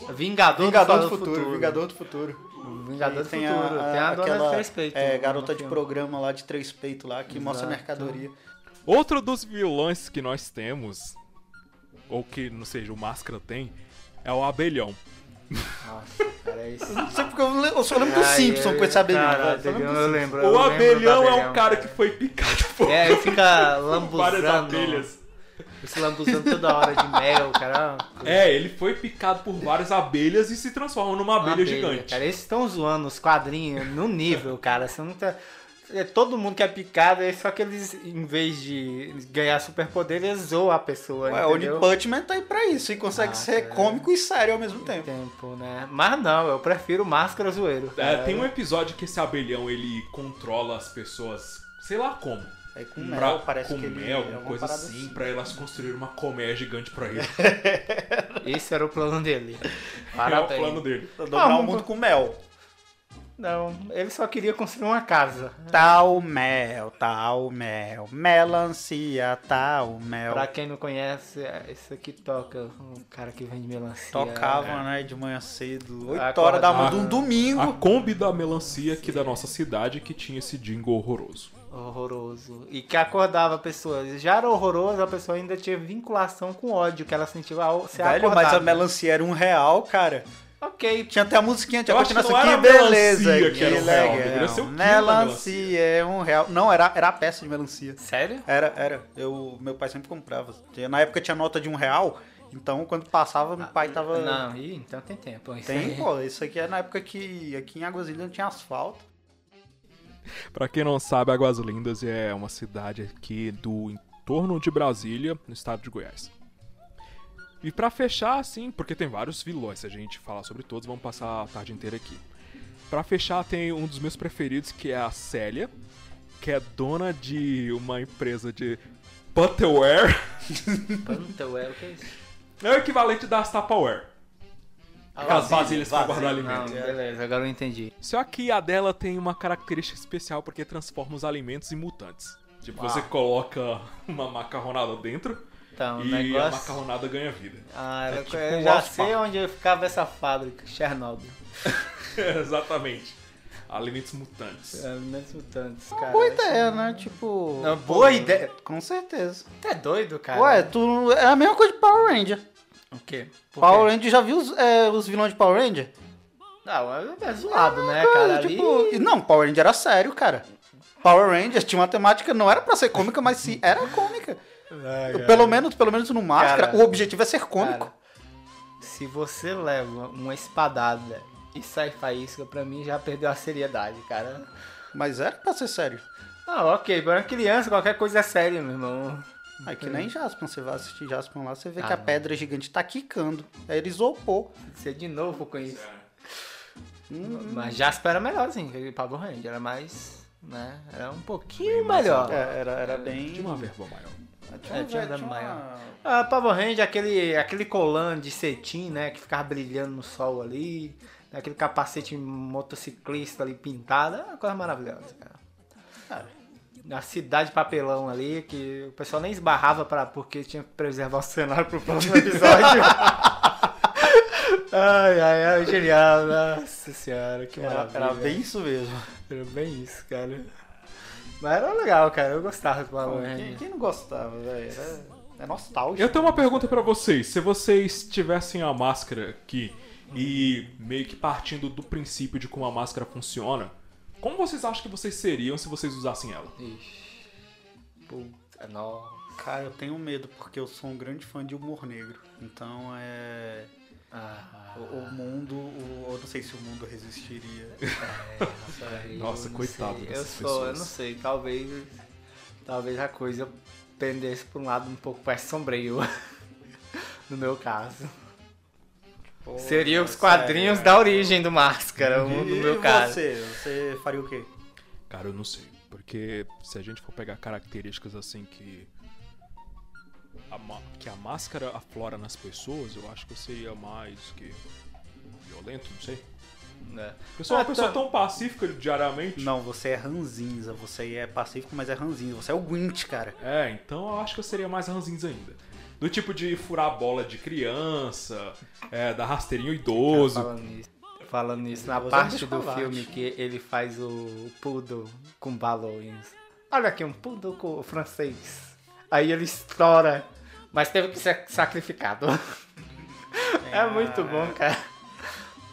É o T800. Vingador, Vingador do, do Futuro, Vingador do Futuro. Vingador do Tem Futuro. a- Tem a dona aquela, de três peitos. É, no garota de filme. programa lá de três peitos lá, que mostra Exato. mercadoria. Outro dos vilões que nós temos, ou que, não seja, o Máscara tem, é o Abelhão. Nossa, cara, é isso. Não sei porque eu, eu só lembro do Simpson eu- com esse abelhão. Só lembro do eu Simpson. lembro. eu O do Abelhão é abelhão, um cara que foi picado por É, ele fica <laughs> várias lambuzando. abelhas. Se lambuzando toda hora de mel, cara. É, ele foi picado por várias abelhas e se transforma numa abelha, gigante. Cara, eles estão zoando os quadrinhos no nível, cara. Você não tá. é, Todo mundo que é picado, é só que eles, em vez de ganhar superpoder, eles zoam a pessoa. Ué, o entendeu? One Punch Man tá aí pra isso, e consegue Ah, ser cara. cômico e sério ao mesmo tempo. tempo, né? Mas não, eu prefiro máscara zoeiro. É, tem um episódio que esse abelhão ele controla as pessoas, sei lá como. Aí com pra, mel, parece com que ele mel, é alguma uma coisa parada assim, pra elas construírem uma colmeia gigante pra ele. <laughs> Esse era o plano dele. é o plano dele. Dobrar Ah, o mundo com mel. Não, ele só queria construir uma casa. Tal mel, tal mel, melancia, tal mel. Pra quem não conhece, é, esse aqui toca um cara que vende melancia. Tocava, né, de manhã cedo, 8 Acorda- horas da manhã, de um domingo. A Kombi da melancia aqui da nossa cidade que tinha esse jingle horroroso. Horroroso. E que acordava pessoas. Já era horroroso, a pessoa ainda tinha vinculação com ódio que ela sentiu ao ser Velho, acordada. mas a melancia era um real, cara. Ok, Tinha até a musiquinha, tinha Eu a que continuação. Que era a beleza, melancia que que era um real, legal. Melancia é um real. Não, era, era a peça de melancia. sério? Era, era. Eu, meu pai sempre comprava. Na época tinha nota de um real, então quando passava, meu pai tava... Não, ih, então tem tempo. Isso Tem, aí- <laughs> pô. Isso aqui é na época que aqui em Águas não tinha asfalto. <laughs> Pra quem não sabe, Águas Lindas é uma cidade aqui do entorno de Brasília, no estado de Goiás. E pra fechar, assim, porque tem vários vilões, se a gente falar sobre todos, vamos passar a tarde inteira aqui. Pra fechar, tem um dos meus preferidos, que é a Célia, que é dona de uma empresa de Butterware. <laughs> Pantel, é o que é isso? É o equivalente das Tupperware. Aquelas vasilhas pra guardar Não, alimentos. beleza, agora eu entendi. Só que a dela tem uma característica especial porque transforma os alimentos em mutantes. Tipo, você coloca uma macarronada dentro Então, e a negócio... macarronada ganha vida. Ah, É eu, tipo eu um já sei Park. onde ficava essa fábrica, Chernobyl. <laughs> Exatamente. Alimentos mutantes. Alimentos mutantes, cara. Boa ideia, né? Tipo. Não, boa ideia. Com certeza. Tu é doido, cara? Ué, tu. É a mesma coisa de Power Ranger. O quê? Por Power quê? Ranger, já viu os, é, os vilões de Power Ranger? Não, é é zoado, né, cara? Ali... tipo, e não, Power Ranger era sério, cara. Power Rangers tinha uma temática, não era pra ser cômica, mas sim, era cômica. Pelo menos, pelo menos no Máscara, Cara, o objetivo é ser cômico. Cara, se você leva uma espadada e sai faísca, pra mim já perdeu a seriedade, cara. Mas era pra ser sério. Ah, ok, para criança qualquer coisa é séria, meu irmão. Aí que nem Jaspion, você vai assistir Jaspion lá, você vê Ah, que a não. pedra gigante tá quicando. Aí ele isopor. Você de novo com isso. Mas Jasper era melhorzinho que Power Ranger, era mais, né, era um pouquinho melhor. É, era, era bem. De uma verba maior. É, tinha uma tinha maior. Ah, Power Ranger, aquele, aquele colã de cetim, né, que ficava brilhando no sol ali, aquele capacete motociclista ali pintado, é uma coisa maravilhosa, cara. Na cidade de papelão ali, que o pessoal nem esbarrava pra, porque tinha que preservar o cenário pro próximo episódio. <laughs> ai, ai, ai, genial, nossa senhora, que Era, maravilha. era bem isso mesmo. Era bem isso, cara. Mas era legal, cara, eu gostava do Power Quem, Ranger. quem não gostava, velho? Era- É nostálgico. Eu tenho uma pergunta pra vocês. Se vocês tivessem a máscara aqui e meio que partindo do princípio de como a máscara funciona, como vocês acham que vocês seriam se vocês usassem ela? Ixi. Puta, nossa. Cara, eu tenho medo porque eu sou um grande fã de humor negro. Então é. Ah, O, o mundo. o- eu não sei se o mundo resistiria. <laughs> aí Nossa, eu não coitado sei. Eu dessas sou, eu não sei, talvez. Talvez a coisa pendesse pra um lado um pouco mais sombrio. <laughs> no meu caso. Pô, Seria os sério, quadrinhos é. da origem do Máscara, no E meu caso. você? Você faria o quê? Cara, eu não sei. Porque se a gente for pegar características assim que. A, que a máscara aflora nas pessoas, eu acho que eu seria mais que. violento, não sei. né? Pessoal, é Ah, uma pessoa tá. tão pacífica diariamente. Não, você é ranzinza. Você é pacífico, mas é ranzinza. Você é o Gwent, cara. É, então eu acho que eu seria mais ranzinhos ainda. Do tipo de furar a bola de criança, é, dar rasteirinho idoso. Falando nisso, falando nisso, na é parte do filme que ele faz o poodle com balões. Olha aqui, um poodle com francês. Aí ele estoura, mas teve que ser sacrificado. <laughs> É muito bom, cara.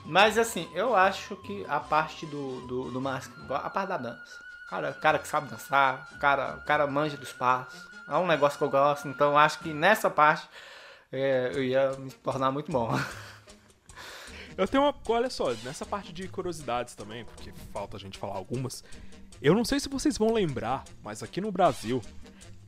Mas assim, eu acho que a parte do, do, do Máscara, a parte da dança. Cara, cara que sabe dançar, cara, cara manja dos passos. É um negócio que eu gosto, então eu acho que nessa parte é, eu ia me tornar muito bom. <laughs> Eu tenho uma. Olha só, nessa parte de curiosidades também, porque falta a gente falar algumas. Eu não sei se vocês vão lembrar, mas aqui no Brasil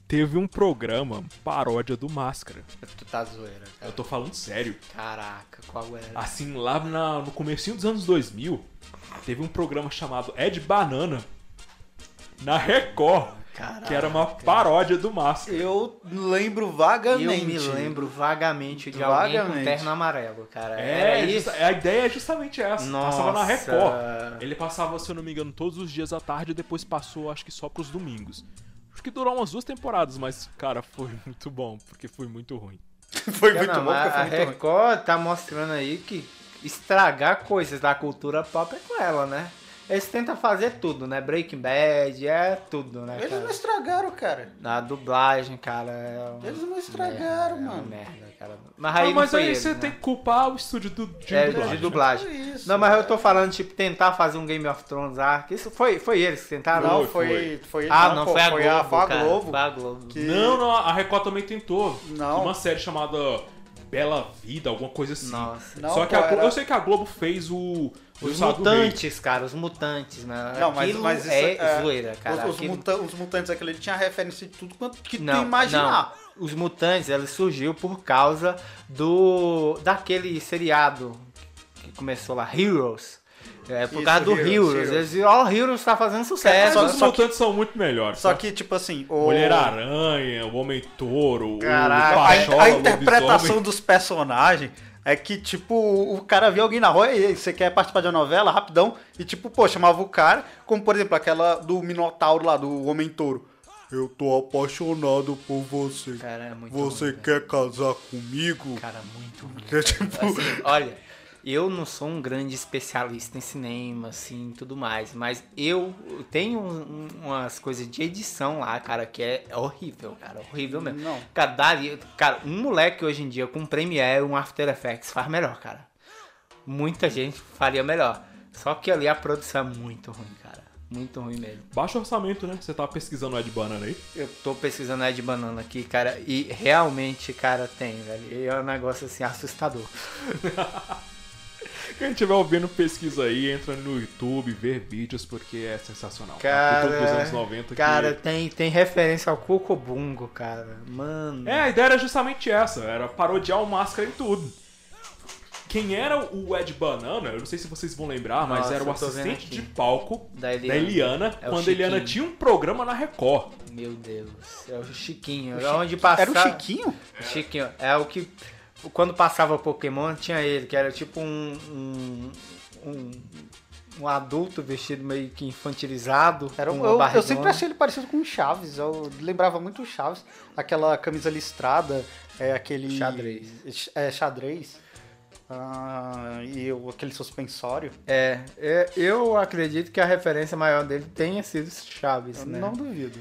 teve um programa paródia do Máscara. Tu tá zoeira, Eu cara. tô falando sério. Caraca, qual era? Assim, lá na- no comecinho dos anos 2000, teve um programa chamado Ed Banana na Record. Caraca. que era uma paródia do Máscara. Eu lembro vagamente. Eu me lembro vagamente de alguém com Vagamente. terno amarelo, cara. É, Era isso? justa- a ideia é justamente essa. Passava na Nossa. Record. Ele passava, se eu não me engano, todos os dias à tarde e depois passou, acho que só pros domingos. Acho que durou umas duas temporadas, mas, cara, foi <laughs> muito bom, porque foi muito ruim. <laughs> Foi Não, muito bom, mas porque a foi muito ruim. Record tá mostrando aí que estragar coisas da cultura pop é com ela, né? Eles tentam fazer tudo, né? Breaking Bad, é tudo, né, Eles não cara? estragaram, cara. A dublagem, cara, é uma Eles não estragaram, merda, é uma mano. merda, cara. Mas aí não mas aí eles, você né? tem que culpar o estúdio do, de É, dublagem. de dublagem. É isso, não, mas eu é. tô falando, tipo, tentar fazer um Game of Thrones lá. que Isso foi, foi eles que tentaram? Não, foi, foi, foi. Ah, não, pô, foi a foi Globo, a, foi a cara. Globo. Foi a Globo. que- Não, não, a Record também tentou. Não. Uma série chamada Bela Vida, alguma coisa assim. Nossa. Não, Só que pô, a Glo- era- eu sei que a Globo fez o. o Os mutantes, cara, os mutantes, né? Não, mas, Aquilo mas isso é, zoeira, cara. Os, os, Aquilo- muta- os mutantes aquele ele tinha referência de tudo quanto que Não, tu imaginar. não. Os mutantes, ele surgiu por causa do daquele seriado que começou lá, Heroes. É, por Isso, causa do Heroes, Heroes. Heroes. Eles ó, Heroes tá fazendo sucesso. Só- os só que- mutantes são muito melhores. Só tá? que, tipo assim, o... Mulher-Aranha, o Homem-Touro, o Caraca, a, Pachola, a o interpretação dos personagens é que, tipo, o cara via alguém na rua e você quer participar de uma novela, rapidão, e tipo, pô, chamava o cara, como por exemplo aquela do Minotauro lá, do Homem-Touro. Eu tô apaixonado por você. Cara, é muito Você ruim, quer casar comigo? Cara, muito ruim. É tipo- Assim, olha, eu não sou um grande especialista em cinema, assim, tudo mais, mas eu tenho um- um- umas coisas de edição lá, cara, que é horrível, cara, horrível mesmo. Não. Cara, daria, cara, um moleque hoje em dia com Premiere, um After Effects faz melhor, cara. Muita gente faria melhor. Só que ali a produção é muito ruim, cara. Muito ruim mesmo. Baixo orçamento, né? Você tava pesquisando o Ed Banana aí. Eu tô pesquisando a de banana aqui, cara, e realmente, cara, tem, velho. E é um negócio assim assustador. <laughs> Quem estiver ouvindo, pesquisa aí, entra no YouTube, ver vídeos, porque é sensacional. Cara, Cultura dos anos 90 que- Cara, tem, tem referência ao Cocobungo, cara. Mano. É, a ideia era justamente essa, era parodiar o Máscara em tudo. Quem era o Ed Banana, eu não sei se vocês vão lembrar, mas Nossa, era o assistente de palco Da da Eliana. Eliana, É quando a Eliana tinha um programa na Record. Meu Deus. É o Chiquinho. O É Chi- onde passava. Era o Chiquinho? Chiquinho. É o que. Quando passava Pokémon, tinha ele, que era tipo um. um, um, um adulto vestido meio que infantilizado. Era, com eu, eu sempre achei ele parecido com o Chaves. Eu lembrava muito o Chaves. Aquela camisa listrada, é aquele. Xadrez. É, xadrez. Ah, e aquele suspensório. É, é, eu acredito que a referência maior dele tenha sido Chaves, Eu né? Não duvido.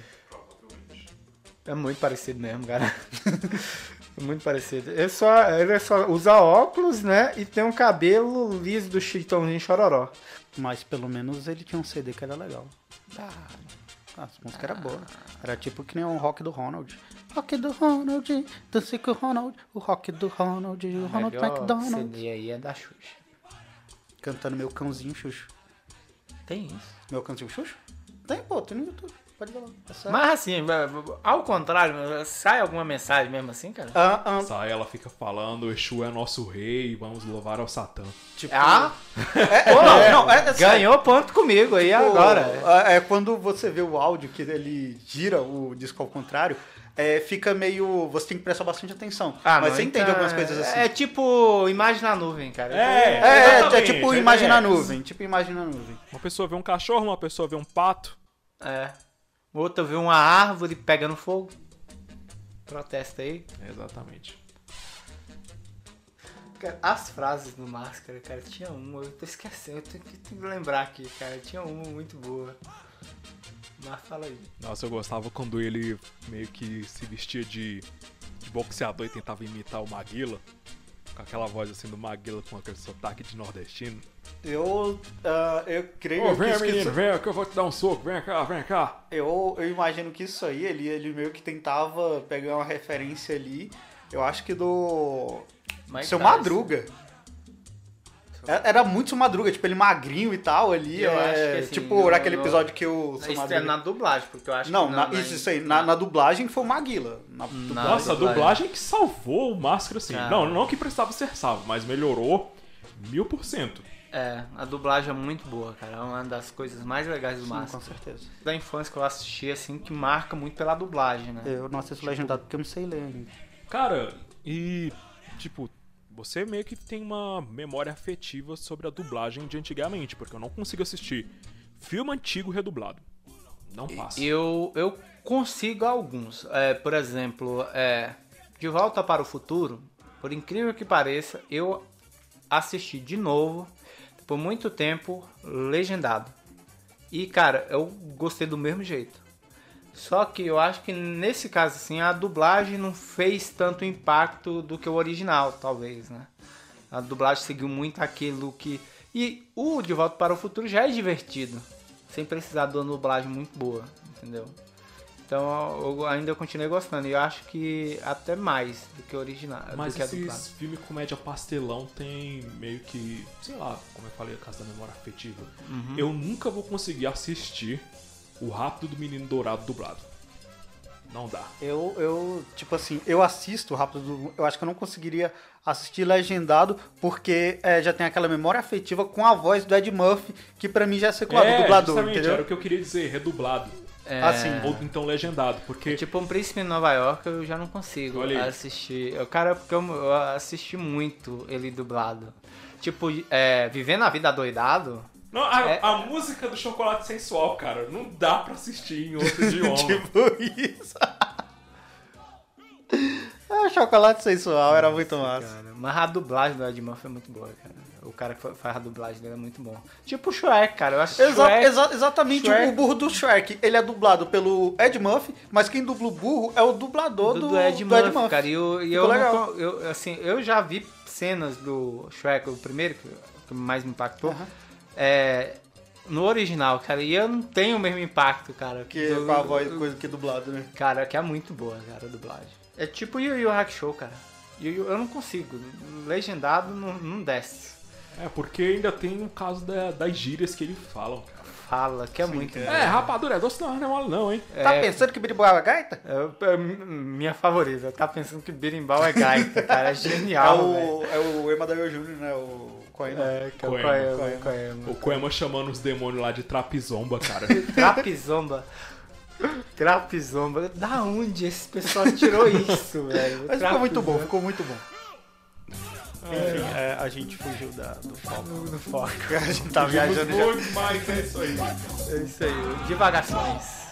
É muito parecido mesmo, cara. <laughs> É muito parecido. Ele só, ele só usa óculos, né? E tem um cabelo liso do Chitãozinho Chororó. Mas pelo menos ele tinha um CD que era legal. Ah, a música era boa. Era tipo que nem o rock do Ronald. Rock do Ronald, dance com o Ronald, o rock do Ronald, o Ronald melhor McDonald. CD aí é da Xuxa. Cantando meu cãozinho Xuxo. Tem isso. Meu cãozinho Xuxo? Tem, pô, tem no YouTube. Pode lá. É. Mas assim, ao contrário, sai alguma mensagem mesmo assim, cara? Ah, ah, Sai, ela fica falando, Exu é nosso rei, vamos louvar ao Satã. tipo, Ah, <laughs> é, não, não, é, é sério. ganhou ponto comigo aí Pô, agora. É, é quando você vê o áudio que ele gira o disco ao contrário, é, fica meio. Você tem que prestar bastante atenção. Ah, mas não, você entende então, algumas coisas assim. É tipo imagem na nuvem, cara. É, É, é, é tipo é, imagem na é. nuvem. Tipo imagem na nuvem. Uma pessoa vê um cachorro, uma pessoa vê um pato. É. Outro vê uma árvore pegando fogo. Protesta aí. Exatamente. Cara, as frases do Máscara, cara, tinha uma, eu tô esquecendo, eu tenho que, tenho que lembrar aqui, cara. Tinha uma muito boa. Mas fala aí. Nossa, eu gostava quando ele meio que se vestia de, de boxeador e tentava imitar o Maguila. Com aquela voz assim do Maguila com aquele sotaque de nordestino. Eu, ah, eu creio Ô, que, vem que menino, isso, vem que eu vou te dar um soco, vem cá, vem cá. eu, eu imagino que isso aí, ele, ele meio que tentava pegar uma referência ali, eu acho que do Mike Seu Tyson. Madruga. É- Era muito Madruga, tipo, ele magrinho e tal ali. Eu é, acho que assim, tipo, no- naquele episódio que o seu Isso é Madruga... na dublagem, porque eu acho Não, que na- isso, isso aí. Na, na dublagem foi o Maguila. Na dublagem- Nossa, a dublagem. que salvou o Máscara, assim. Cara. Não, não que precisava ser salvo, mas melhorou mil por cento. É, a dublagem é muito boa, cara. É uma das coisas mais legais do Sim, Máscara. com certeza. Da infância que eu assisti, assim, que marca muito pela dublagem, né? Eu não assisto legendado porque eu não sei ler ainda. Cara, e tipo, você meio que tem uma memória afetiva sobre a dublagem de antigamente, porque eu não consigo assistir filme antigo redublado. Não passa. Eu, eu consigo alguns. É, por exemplo, é, De Volta para o Futuro, por incrível que pareça, eu assisti de novo, por muito tempo, legendado. E, cara, eu gostei do mesmo jeito. Só que eu acho que nesse caso, assim, a dublagem não fez tanto impacto do que o original, talvez, né? A dublagem seguiu muito aquilo que... E o De Volta para o Futuro já é divertido, sem precisar de uma dublagem muito boa, entendeu? Então eu ainda continuei gostando, e eu acho que até mais do que o original, Mas do que esses filmes comédia pastelão tem meio que, sei lá, como eu falei, a casa da memória afetiva. Uhum. Eu nunca vou conseguir assistir o Rápido do Menino Dourado dublado. Não dá. Eu, eu, tipo assim, eu assisto rápido, do- eu acho que eu não conseguiria assistir legendado, porque é, já tem aquela memória afetiva com a voz do Ed Murphy, que pra mim já é sequelado do dublador, entendeu? era o que eu queria dizer, redublado. É, Assim, Ou então legendado, porque Tipo, um príncipe em Nova York eu já não consigo assistir. Eu, cara, porque eu, eu assisti muito ele dublado. Tipo, é, Vivendo a Vida Doidado, Não, a, É- a música do chocolate sensual, cara, não dá pra assistir em outro <laughs> idioma. Tipo isso. Ah, chocolate sensual era muito massa. cara. Mas a dublagem do Ed Murphy é muito boa, cara. O cara que fa- faz a dublagem dele é muito bom. Tipo o Shrek, cara. Eu acho que Exa- Shrek... exa- exatamente, Shrek. o burro do Shrek, ele é dublado pelo Ed Murphy, mas quem dubla o burro é o dublador do, do, do Ed do Murphy, cara. E, eu, e eu, não legal. co- eu, assim, eu já vi cenas do Shrek, o primeiro, que, que mais me impactou. É, no original, cara. E eu não tenho o mesmo impacto, cara. Que do- com a voz, do- coisa que é dublado, né? Cara, que é muito boa, cara, a dublagem. É tipo Yu Yu Hakusho, cara. Yu Yu, eu não consigo. Legendado não, não desce. É, porque ainda tem o caso da- das gírias que eles falam, cara. Fala, que é muito bom. É, rapadura é doce, não, não é mole não, hein? Tá É. pensando que Biribuá é gaita? É, é minha favorita. Tá pensando que berimbau é gaita, cara. É É genial, velho. o, é o Emanuel Júnior, né? O Coen. É, que é o Coema, Coema, Coema. Coema. O Koema chamando os demônios lá de trapizomba, cara. <laughs> Trapizomba. Trapizomba. Da onde esse pessoal tirou isso, <laughs> velho? Mas ficou muito bom, ficou muito bom. Enfim, é, a gente fugiu da, do foco. No foco. <laughs> A gente tá viajando já. Muito mais, é isso aí. É isso aí. Divagações.